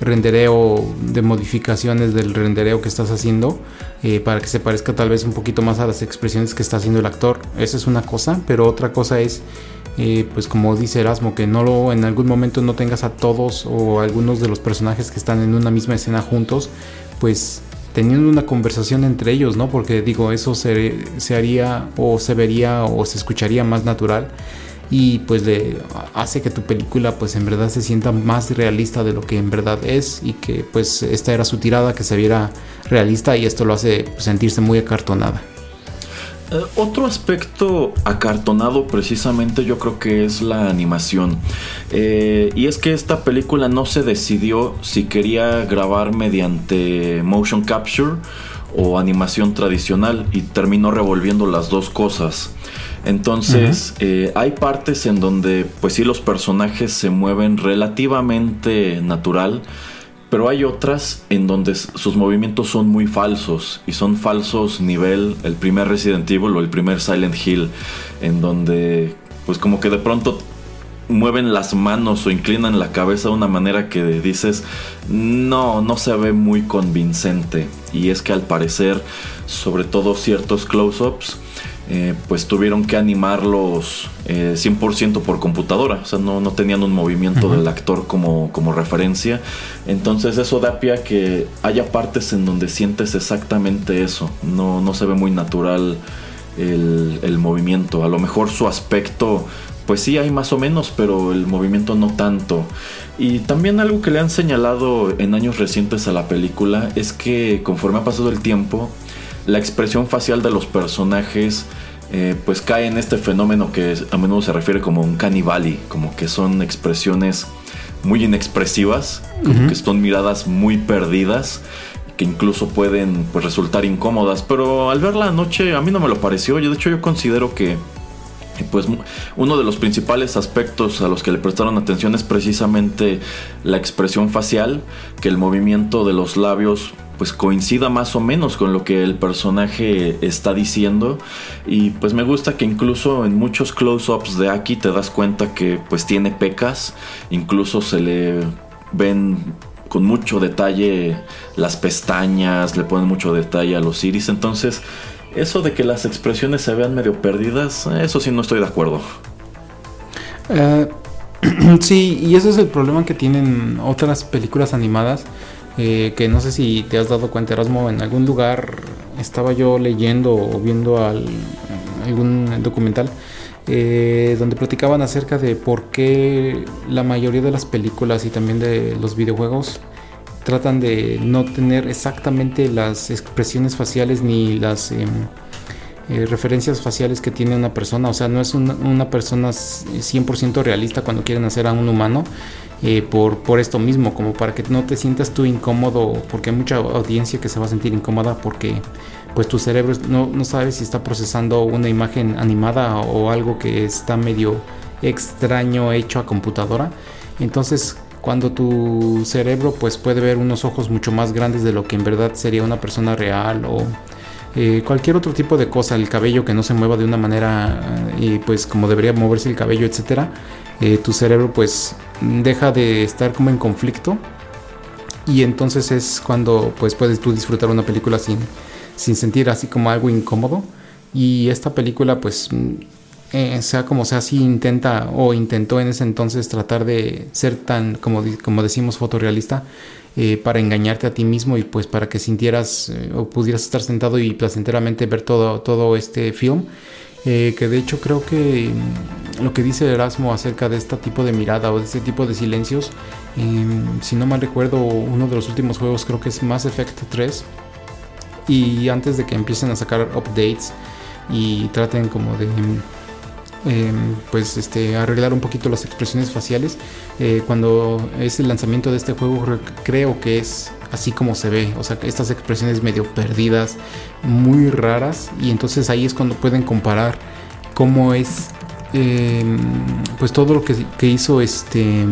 rendereo, de modificaciones del rendereo que estás haciendo eh, para que se parezca tal vez un poquito más a las expresiones que está haciendo el actor. Esa es una cosa, pero otra cosa es, eh, pues como dice Erasmo, que no lo, en algún momento no tengas a todos o algunos de los personajes que están en una misma escena juntos, pues teniendo una conversación entre ellos, ¿no? Porque digo, eso se, se haría o se vería o se escucharía más natural y pues le hace que tu película pues en verdad se sienta más realista de lo que en verdad es y que pues esta era su tirada que se viera realista y esto lo hace sentirse muy acartonada. Eh, otro aspecto acartonado precisamente yo creo que es la animación. Eh, y es que esta película no se decidió si quería grabar mediante motion capture o animación tradicional y terminó revolviendo las dos cosas. Entonces, eh, hay partes en donde, pues sí, los personajes se mueven relativamente natural pero hay otras en donde sus movimientos son muy falsos y son falsos nivel el primer Resident Evil o el primer Silent Hill, en donde pues como que de pronto mueven las manos o inclinan la cabeza de una manera que dices, no, no se ve muy convincente. Y es que al parecer, sobre todo ciertos close-ups, eh, pues tuvieron que animarlos 100% eh, por computadora, o sea, no, no tenían un movimiento del actor como, como, referencia. Entonces eso da pie a que haya partes en donde sientes exactamente eso, no, no se ve muy natural el, el movimiento, a lo mejor su aspecto pues sí hay más o menos, pero el movimiento no tanto. Y también algo que le han señalado en años recientes a la película es que conforme ha pasado el tiempo, la expresión facial de los personajes eh, pues cae en este fenómeno que a menudo se refiere como un canibali, como que son expresiones muy inexpresivas, como que son miradas muy perdidas que incluso pueden pues, resultar incómodas, pero al verla anoche a mí no me lo pareció, yo de hecho yo considero que pues uno de los principales aspectos a los que le prestaron atención es precisamente la expresión facial, que el movimiento de los labios pues coincida más o menos con lo que el personaje está diciendo y pues me gusta que incluso en muchos close-ups de Aki te das cuenta que pues tiene pecas, incluso se le ven con mucho detalle las pestañas, le ponen mucho detalle a los iris, entonces eso de que las expresiones se vean medio perdidas, eso sí no estoy de acuerdo. Eh, sí, y ese es el problema que tienen otras películas animadas. Eh, que no sé si te has dado cuenta, Erasmo, en algún lugar estaba yo leyendo o viendo algún documental eh, donde platicaban acerca de por qué la mayoría de las películas y también de los videojuegos tratan de no tener exactamente las expresiones faciales ni las em, eh, referencias faciales que tiene una persona. O sea, no es una, persona 100% realista cuando quieren hacer a un humano. Eh, por, por esto mismo, como para que no te sientas tú incómodo, porque hay mucha audiencia que se va a sentir incómoda porque pues tu cerebro no, no sabe si está procesando una imagen animada o algo que está medio extraño hecho a computadora. Entonces cuando tu cerebro pues puede ver unos ojos mucho más grandes de lo que en verdad sería una persona real o eh, cualquier otro tipo de cosa, el cabello que no se mueva de una manera y pues como debería moverse el cabello, etcétera, eh, tu cerebro pues deja de estar como en conflicto y entonces es cuando pues puedes tú disfrutar una película sin, sin sentir así como algo incómodo y esta película pues eh, sea como sea, si intenta o intentó en ese entonces tratar de ser tan, como, como decimos, fotorrealista eh, para engañarte a ti mismo y pues para que sintieras eh, o pudieras estar sentado y placenteramente ver todo, todo este film. Que de hecho creo que mm, lo que dice Erasmo acerca de este tipo de mirada o de este tipo de silencios, em, si no mal recuerdo, uno de los últimos juegos creo que es Mass Effect 3. Y antes de que empiecen a sacar updates y traten como de Em, pues este, arreglar un poquito las expresiones faciales. Eh, cuando es el lanzamiento de este juego creo que es así como se ve, o sea, estas expresiones medio perdidas, muy raras, y entonces ahí es cuando pueden comparar cómo es em, pues todo lo que, hizo este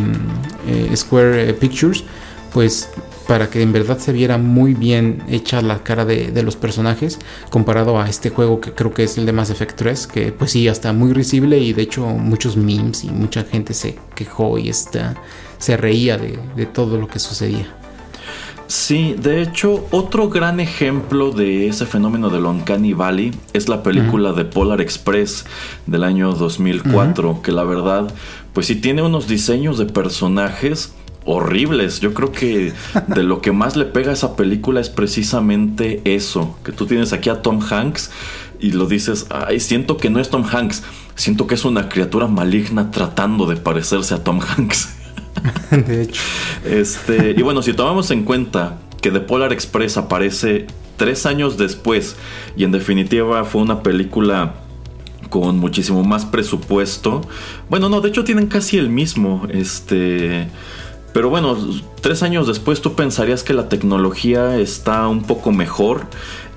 eh, Square Pictures, pues para que en verdad se viera muy bien hecha la cara de, los personajes comparado a este juego que creo que es el de Mass Effect 3 que pues sí hasta muy risible y de hecho muchos memes y mucha gente se quejó y está, se reía de, todo lo que sucedía. Sí, de hecho, otro gran ejemplo de ese fenómeno de Uncanny Valley es la película de Polar Express del año 2004, que la verdad, pues sí tiene unos diseños de personajes horribles. Yo creo que de lo que más le pega a esa película es precisamente eso, que tú tienes aquí a Tom Hanks y lo dices, ay, siento que no es Tom Hanks, siento que es una criatura maligna tratando de parecerse a Tom Hanks. De hecho. Este, y bueno, si tomamos en cuenta que The Polar Express aparece tres años después y en definitiva fue una película con muchísimo más presupuesto. Bueno, no, de hecho tienen casi el mismo. Este. Pero bueno, tres años después tú pensarías que la tecnología está un poco mejor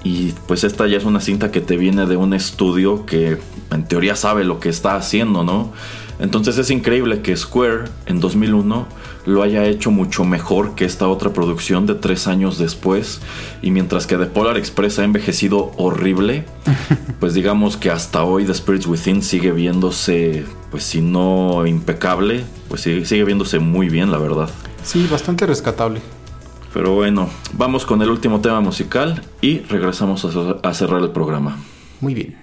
y pues esta ya es una cinta que te viene de un estudio que en teoría sabe lo que está haciendo, ¿no? Entonces es increíble que Square en 2001 lo haya hecho mucho mejor que esta otra producción de tres años después. Y mientras que The Polar Express ha envejecido horrible, pues digamos que hasta hoy The Spirits Within sigue viéndose, pues si no impecable, pues sigue, sigue viéndose muy bien, la verdad. Sí, bastante rescatable. Pero bueno, vamos con el último tema musical y regresamos a cerrar el programa. Muy bien.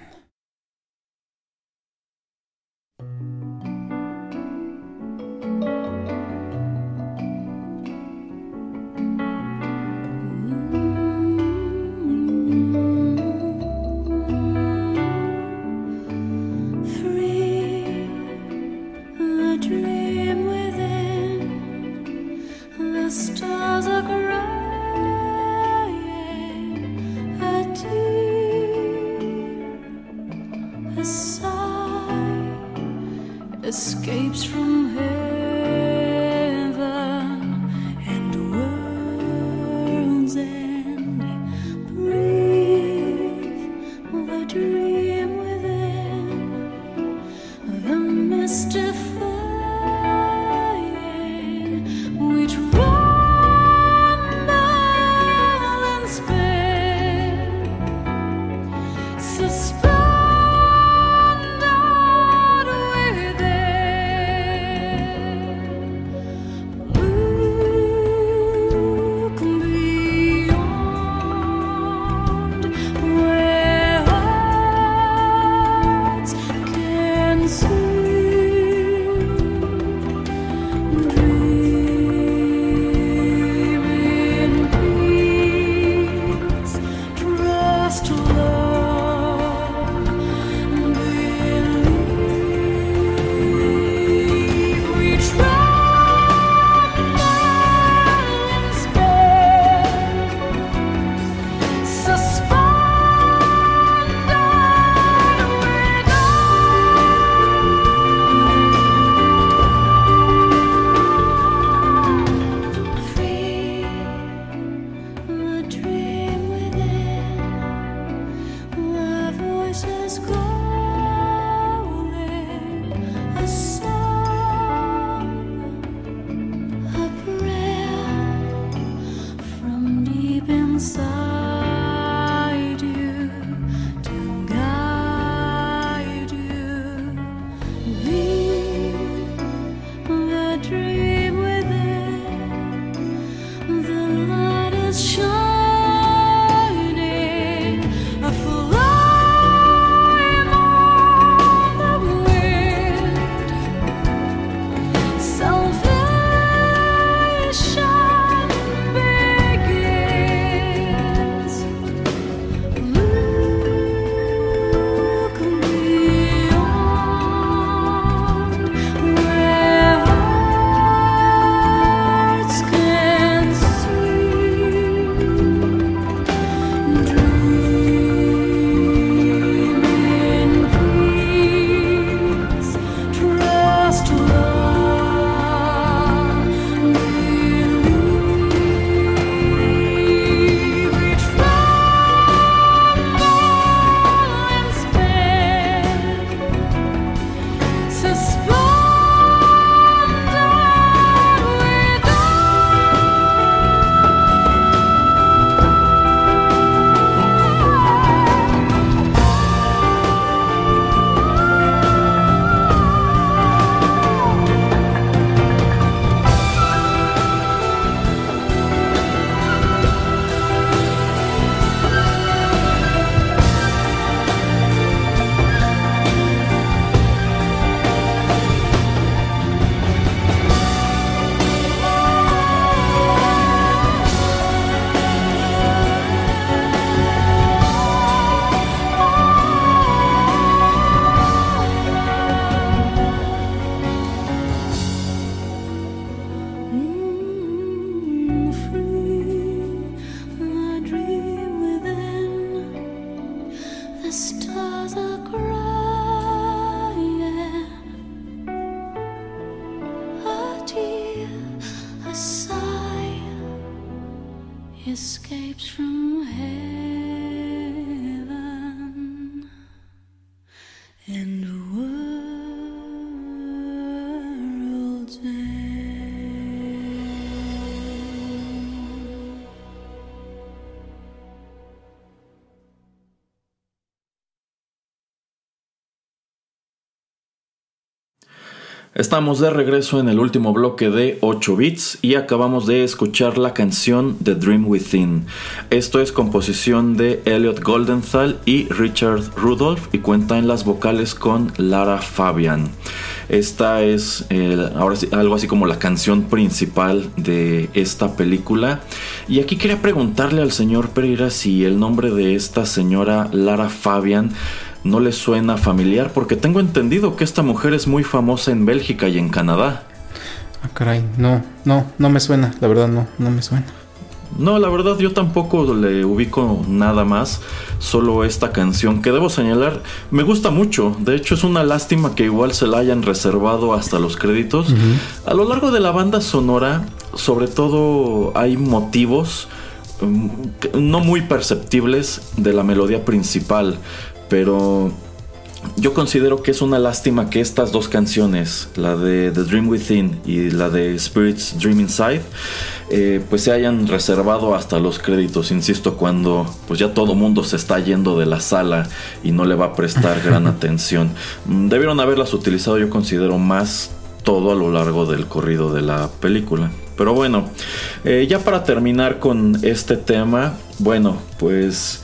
Escapes from hell. Estamos de regreso en el último bloque de 8 bits y acabamos de escuchar la canción The Dream Within. Esto es composición de Elliot Goldenthal y Richard Rudolph y cuenta en las vocales con Lara Fabian. Esta es ahora algo así como la canción principal de esta película. Y aquí quería preguntarle al señor Pereira si el nombre de esta señora Lara Fabian no le suena familiar porque tengo entendido que esta mujer es muy famosa en Bélgica y en Canadá. Ah, caray, no, no, no me suena, la verdad no, no me suena. No, la verdad yo tampoco le ubico nada más, solo esta canción que debo señalar me gusta mucho, de hecho es una lástima que igual se la hayan reservado hasta los créditos. A lo largo de la banda sonora, sobre todo hay motivos mm, no muy perceptibles de la melodía principal, pero yo considero que es una lástima que estas dos canciones, la de The Dream Within y la de Spirit's Dream Inside, eh, pues se hayan reservado hasta los créditos, insisto, cuando pues ya todo mundo se está yendo de la sala y no le va a prestar gran atención. Mm, debieron haberlas utilizado, yo considero, más todo a lo largo del corrido de la película. Pero bueno, eh, ya para terminar con este tema, bueno, pues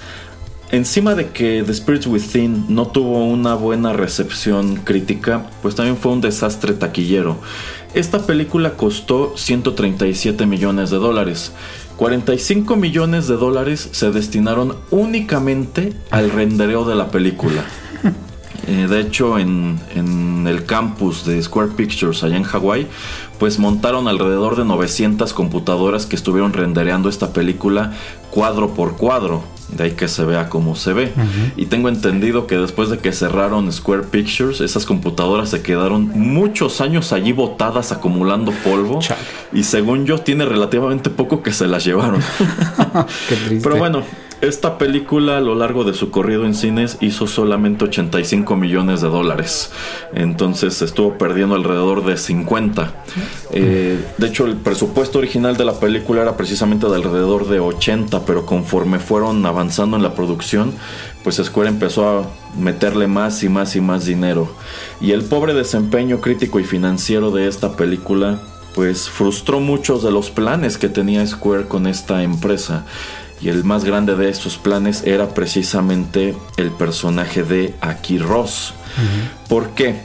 encima de que The Spirits Within no tuvo una buena recepción crítica, pues también fue un desastre taquillero. Esta película costó 137 millones de dólares. 45 millones de dólares se destinaron únicamente al rendereo de la película. Eh, de hecho, en, en, el campus de Square Pictures allá en Hawái, pues montaron alrededor de 900 computadoras que estuvieron rendereando esta película cuadro por cuadro. De ahí que se vea como se ve. Y tengo entendido que después de que cerraron Square Pictures, esas computadoras se quedaron muchos años allí botadas acumulando polvo. Y según yo, tiene relativamente poco que se las llevaron. Qué triste. Pero bueno, esta película a lo largo de su corrido en cines hizo solamente 85 millones de dólares. Entonces estuvo perdiendo alrededor de 50. Eh, de hecho, el presupuesto original de la película era precisamente de alrededor de 80, pero conforme fueron avanzando en la producción, pues Square empezó a meterle más y más y más dinero. Y el pobre desempeño crítico y financiero de esta película pues frustró muchos de los planes que tenía Square con esta empresa. Y el más grande de estos planes era precisamente el personaje de Aki Ross. ¿Por qué?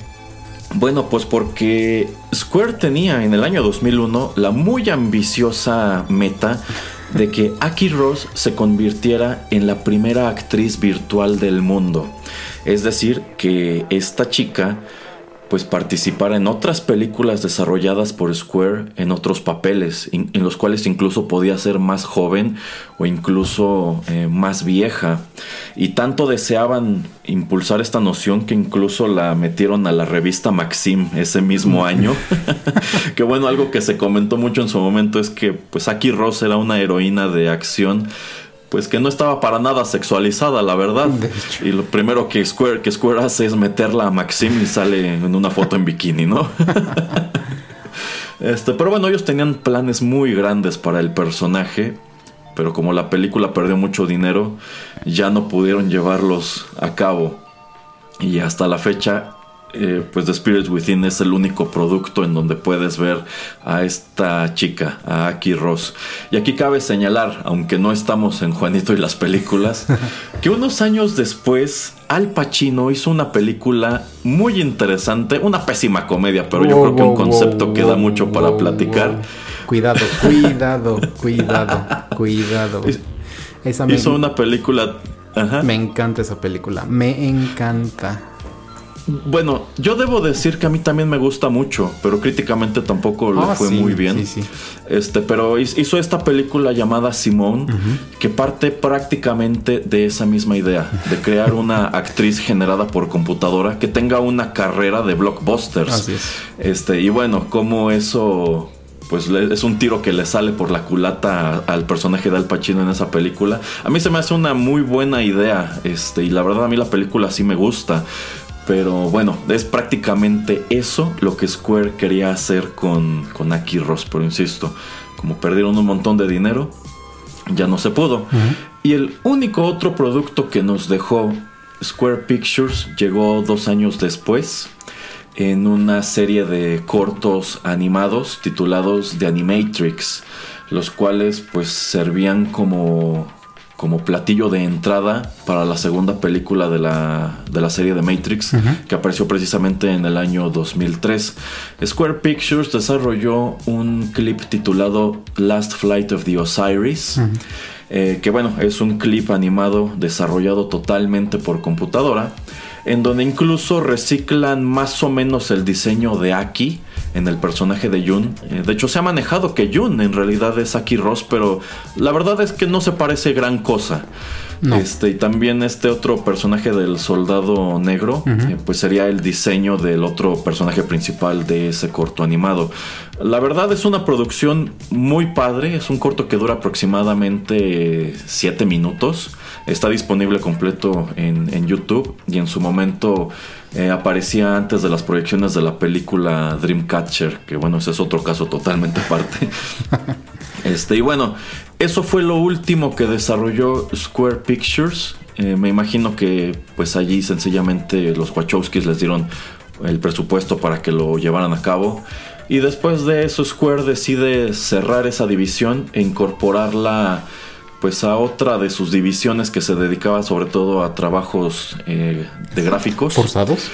Bueno, pues porque Square tenía en el año 2001 la muy ambiciosa meta de que Aki Ross se convirtiera en la primera actriz virtual del mundo. Es decir, que esta chica pues participar en otras películas desarrolladas por Square en otros papeles, en los cuales incluso podía ser más joven o incluso eh, más vieja. Y tanto deseaban impulsar esta noción que incluso la metieron a la revista Maxim ese mismo año. que bueno, algo que se comentó mucho en su momento es que pues Aki Ross era una heroína de acción pues que no estaba para nada sexualizada, la verdad. Y lo primero que Square, que Square hace es meterla a Maxim y sale en una foto en bikini, ¿no? este, pero bueno, ellos tenían planes muy grandes para el personaje, pero como la película perdió mucho dinero, ya no pudieron llevarlos a cabo. Y hasta la fecha eh, pues The Spirit Within es el único producto en donde puedes ver a esta chica, a Aki Ross. Y aquí cabe señalar, aunque no estamos en Juanito y las películas, que unos años después Al Pacino hizo una película muy interesante, una pésima comedia, pero yo creo que un concepto que da mucho para platicar. Cuidado, cuidado, cuidado, cuidado. hizo una película... Me encanta esa película, me encanta. Bueno, yo debo decir que a mí también me gusta mucho, pero críticamente tampoco le ah, fue muy bien. Este, pero hizo esta película llamada Simone, que parte prácticamente de esa misma idea, de crear una actriz generada por computadora que tenga una carrera de blockbusters. Este, y bueno, como eso pues es un tiro que le sale por la culata al personaje de Al Pacino en esa película. A mí se me hace una muy buena idea, este, y la verdad a mí la película sí me gusta. Pero bueno, es prácticamente eso lo que Square quería hacer con, con Aki Ross. Pero insisto, como perdieron un montón de dinero, ya no se pudo. Y el único otro producto que nos dejó Square Pictures llegó dos años después. en una serie de cortos animados titulados The Animatrix, los cuales pues servían como como platillo de entrada para la segunda película de la, de la serie de Matrix, que apareció precisamente en el año 2003. Square Pictures desarrolló un clip titulado Last Flight of the Osiris. Eh, que bueno, es un clip animado desarrollado totalmente por computadora, en donde incluso reciclan más o menos el diseño de Aki, en el personaje de Jun. Eh, de hecho, se ha manejado que Jun en realidad es Aki Ross, pero la verdad es que no se parece gran cosa. Este, y también este otro personaje del soldado negro, eh, pues sería el diseño del otro personaje principal de ese corto animado. La verdad es una producción muy padre, es un corto que dura aproximadamente 7 minutos. Está disponible completo en, YouTube y en su momento eh, aparecía antes de las proyecciones de la película Dreamcatcher, que bueno, ese es otro caso totalmente aparte. este, y bueno, eso fue lo último que desarrolló Square Pictures. Eh, me imagino que pues allí sencillamente los Wachowskis les dieron el presupuesto para que lo llevaran a cabo. Y después de eso Square decide cerrar esa división e incorporarla pues a otra de sus divisiones que se dedicaba sobre todo a trabajos eh, de gráficos. ¿Forzados?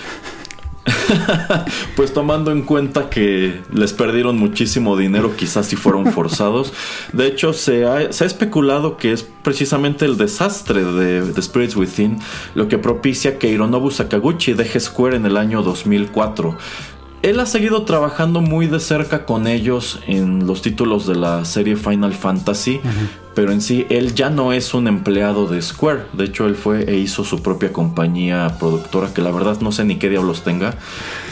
pues tomando en cuenta que les perdieron muchísimo dinero, quizás si fueron forzados. De hecho, se ha, especulado que es precisamente el desastre de, de, Spirits Within lo que propicia que Hironobu Sakaguchi deje Square en el año 2004. Él ha seguido trabajando muy de cerca con ellos en los títulos de la serie Final Fantasy, pero en sí él ya no es un empleado de Square. De hecho, él fue e hizo su propia compañía productora, que la verdad no sé ni qué diablos tenga,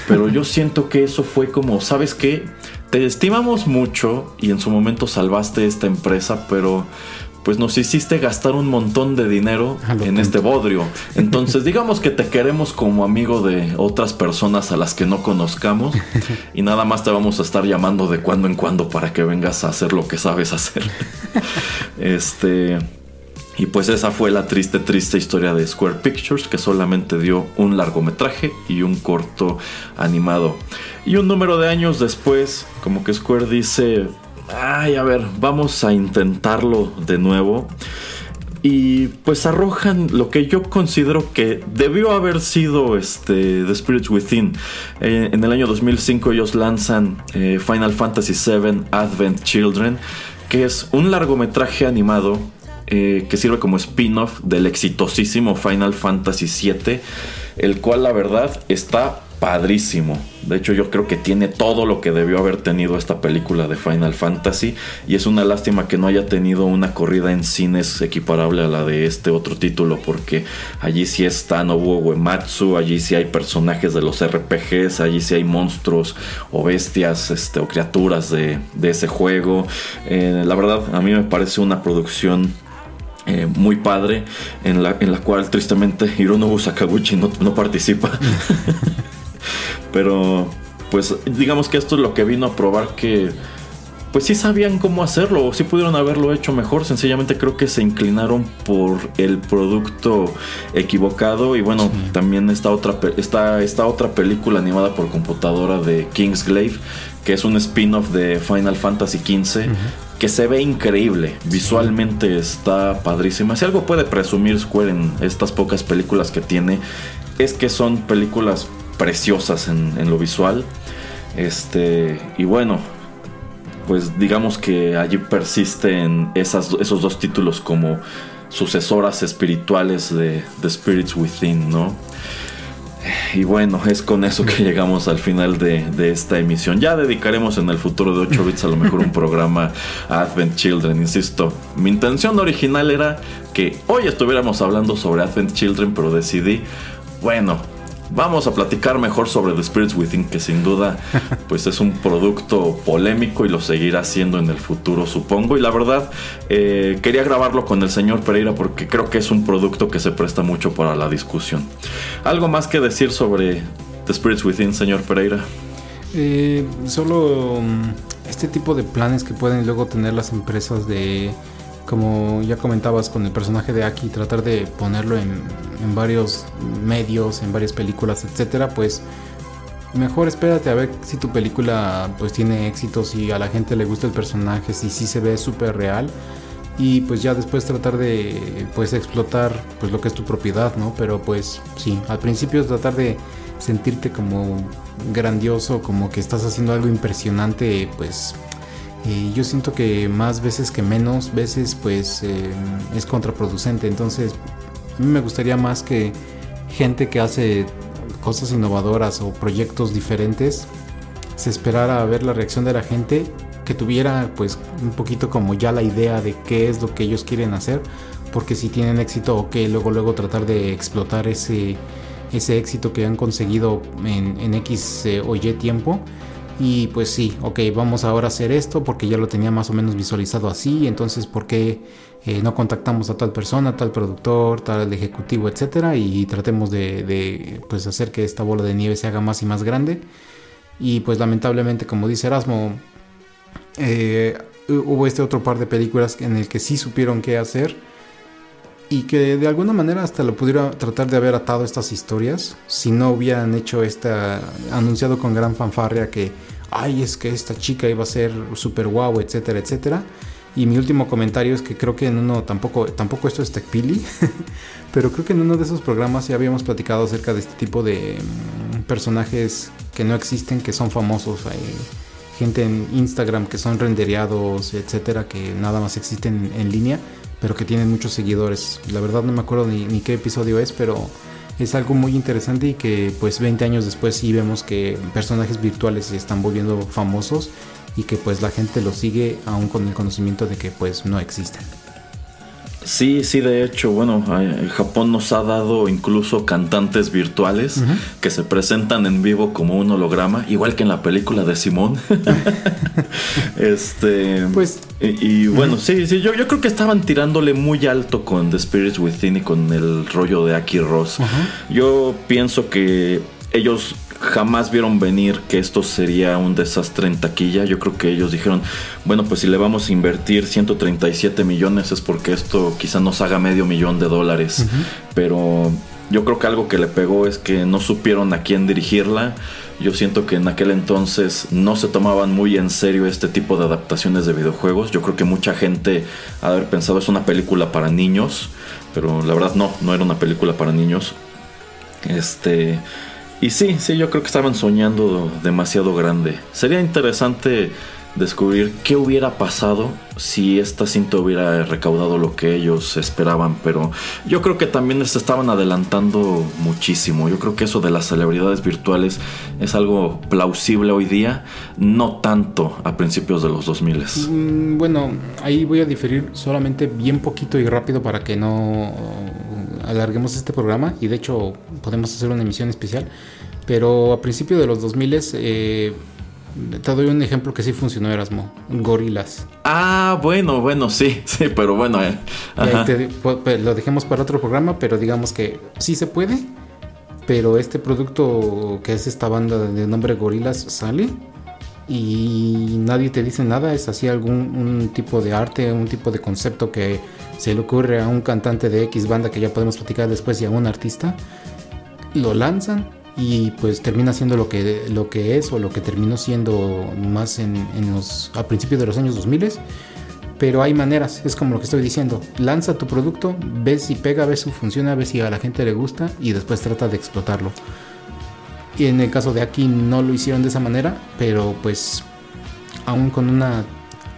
pero yo siento que eso fue como, ¿sabes qué? Te estimamos mucho y en su momento salvaste esta empresa, pero pues nos hiciste gastar un montón de dinero en este bodrio. Entonces, digamos que te queremos como amigo de otras personas a las que no conozcamos y nada más te vamos a estar llamando de cuando en cuando para que vengas a hacer lo que sabes hacer. este. Y pues esa fue la triste, triste historia de Square Pictures, que solamente dio un largometraje y un corto animado. Y un número de años después, como que Square dice, ay, a ver, vamos a intentarlo de nuevo. Y pues arrojan lo que yo considero que debió haber sido este, The Spirits Within. Eh, en el año 2005 ellos lanzan eh, Final Fantasy VII Advent Children, que es un largometraje animado eh, que sirve como spin-off del exitosísimo Final Fantasy VII, el cual la verdad está padrísimo. De hecho, yo creo que tiene todo lo que debió haber tenido esta película de Final Fantasy. Y es una lástima que no haya tenido una corrida en cines equiparable a la de este otro título. Porque allí sí está Nobuo Uematsu, allí sí hay personajes de los RPGs, allí sí hay monstruos o bestias este, o criaturas de, ese juego. Eh, la verdad, a mí me parece una producción eh, muy padre en la, en la cual tristemente Hironobu Sakaguchi no, no participa. Pero, pues, digamos que esto es lo que vino a probar que, pues sí sabían cómo hacerlo, o sí pudieron haberlo hecho mejor. Sencillamente creo que se inclinaron por el producto equivocado. Y bueno, también esta otra, esta, esta otra película animada por computadora de Kingsglaive, que es un spin-off de Final Fantasy XV. Que se ve increíble, visualmente está padrísima. Si algo puede presumir Square en estas pocas películas que tiene, es que son películas preciosas en, lo visual. Este, y bueno, pues digamos que allí persisten esas, esos dos títulos como sucesoras espirituales de The Spirits Within, ¿no? Y bueno, es con eso que llegamos al final de, de, esta emisión. Ya dedicaremos en el futuro de 8 bits a lo mejor un programa a Advent Children, insisto. Mi intención original era que hoy estuviéramos hablando sobre Advent Children, pero decidí, bueno, vamos a platicar mejor sobre The Spirits Within, que sin duda pues es un producto polémico y lo seguirá siendo en el futuro, supongo. Y la verdad, eh, quería grabarlo con el señor Pereira porque creo que es un producto que se presta mucho para la discusión. ¿Algo más que decir sobre The Spirits Within, señor Pereira? Eh, solo mm, este tipo de planes que pueden luego tener las empresas de como ya comentabas con el personaje de Aki, tratar de ponerlo en, varios medios, en varias películas, etcétera, pues mejor espérate a ver si tu película pues tiene éxito, si a la gente le gusta el personaje, si sí se ve súper real y pues ya después tratar de pues explotar pues lo que es tu propiedad, ¿no? Pero pues sí, al principio es tratar de sentirte como grandioso, como que estás haciendo algo impresionante, pues eh, yo siento que más veces que menos veces pues eh, es contraproducente, entonces a mí me gustaría más que gente que hace cosas innovadoras o proyectos diferentes se esperara a ver la reacción de la gente que tuviera pues un poquito como ya la idea de qué es lo que ellos quieren hacer, porque si tienen éxito, ok, luego luego tratar de explotar ese, ese éxito que han conseguido en, X eh, o Y tiempo. Y pues sí, ok, vamos ahora a hacer esto porque ya lo tenía más o menos visualizado así, entonces ¿por qué eh, no contactamos a tal persona, tal productor, tal ejecutivo, etcétera? Y tratemos de, pues hacer que esta bola de nieve se haga más y más grande. Y pues lamentablemente, como dice Erasmo, eh, hubo este otro par de películas en el que sí supieron qué hacer y que de alguna manera hasta lo pudiera tratar de haber atado estas historias si no hubieran hecho esta anunciado con gran fanfarria que ay es que esta chica iba a ser super guau etcétera etcétera. Y mi último comentario es que creo que en uno tampoco tampoco esto es Pili pero creo que en uno de esos programas ya habíamos platicado acerca de este tipo de mm, personajes que no existen que son famosos eh, gente en Instagram que son rendereados, etcétera, que nada más existen en línea, pero que tienen muchos seguidores. La verdad no me acuerdo ni, qué episodio es, pero es algo muy interesante y que pues 20 años después sí vemos que personajes virtuales se están volviendo famosos y que pues la gente los sigue aún con el conocimiento de que pues no existen. Sí, sí, de hecho, bueno, Japón nos ha dado incluso cantantes virtuales que se presentan en vivo como un holograma, igual que en la película de Simón. este. Pues. Y, bueno, sí, sí, yo, yo creo que estaban tirándole muy alto con The Spirits Within y con el rollo de Aki Ross. Yo pienso que ellos jamás vieron venir que esto sería un desastre en taquilla. Yo creo que ellos dijeron, bueno, pues si le vamos a invertir 137 millones es porque esto quizá nos haga medio millón de dólares. Pero yo creo que algo que le pegó es que no supieron a quién dirigirla. Yo siento que en aquel entonces no se tomaban muy en serio este tipo de adaptaciones de videojuegos. Yo creo que mucha gente ha haber pensado es una película para niños, pero la verdad no, no era una película para niños. Este, y sí, sí, yo creo que estaban soñando demasiado grande. Sería interesante descubrir qué hubiera pasado si esta cinta hubiera recaudado lo que ellos esperaban, pero yo creo que también se estaban adelantando muchísimo. Yo creo que eso de las celebridades virtuales es algo plausible hoy día, no tanto a principios de los 2000. Mm, bueno, ahí voy a diferir solamente bien poquito y rápido para que no alarguemos este programa y de hecho podemos hacer una emisión especial, pero a principios de los 2000 eh, te doy un ejemplo que sí funcionó, Erasmo. Gorilas. Ah, bueno, bueno, sí, sí, pero bueno. Eh, pues, lo dejemos para otro programa, pero digamos que sí se puede. Pero este producto que es esta banda de nombre Gorilas sale y nadie te dice nada. Es así algún un tipo de arte, un tipo de concepto que se le ocurre a un cantante de X banda que ya podemos platicar después y a un artista. Lo lanzan y pues termina siendo lo que, lo que es o lo que terminó siendo más en, los, a principios de los años 2000. Pero hay maneras, es como lo que estoy diciendo. Lanza tu producto, ves si pega, ves si funciona, ves si a la gente le gusta y después trata de explotarlo. Y en el caso de aquí no lo hicieron de esa manera, pero pues aún con una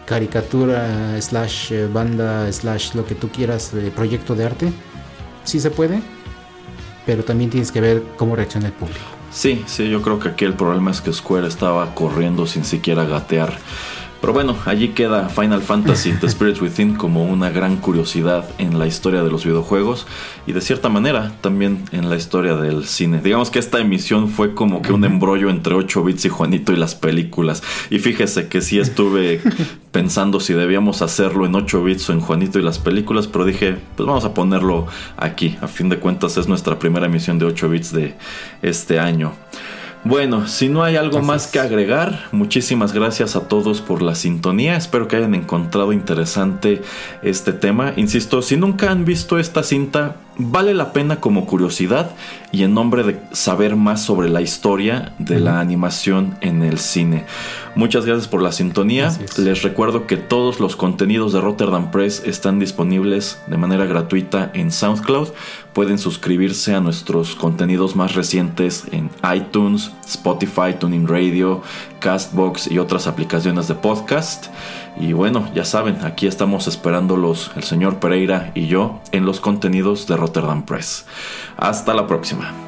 caricatura, slash eh, banda, slash lo que tú quieras, proyecto de arte, sí se puede, pero también tienes que ver cómo reacciona el público. Sí, sí, yo creo que aquí el problema es que Square estaba corriendo sin siquiera gatear. Pero bueno, allí queda Final Fantasy The Spirit Within como una gran curiosidad en la historia de los videojuegos y de cierta manera también en la historia del cine. Digamos que esta emisión fue como que un embrollo entre 8 bits y Juanito y las películas. Y fíjese que sí estuve pensando si debíamos hacerlo en 8 bits o en Juanito y las películas, pero dije, pues vamos a ponerlo aquí. A fin de cuentas es nuestra primera emisión de 8 bits de este año. Bueno, si no hay algo más que agregar, muchísimas gracias a todos por la sintonía. Espero que hayan encontrado interesante este tema. Insisto, si nunca han visto esta cinta, vale la pena como curiosidad y en nombre de saber más sobre la historia de la animación en el cine. Muchas gracias por la sintonía. Les recuerdo que todos los contenidos de Rotterdam Press están disponibles de manera gratuita en SoundCloud. Pueden suscribirse a nuestros contenidos más recientes en iTunes, Spotify, Tuning Radio, Castbox y otras aplicaciones de podcast. Y bueno, ya saben, aquí estamos esperándolos el señor Pereira y yo en los contenidos de Rotterdam Press. Hasta la próxima.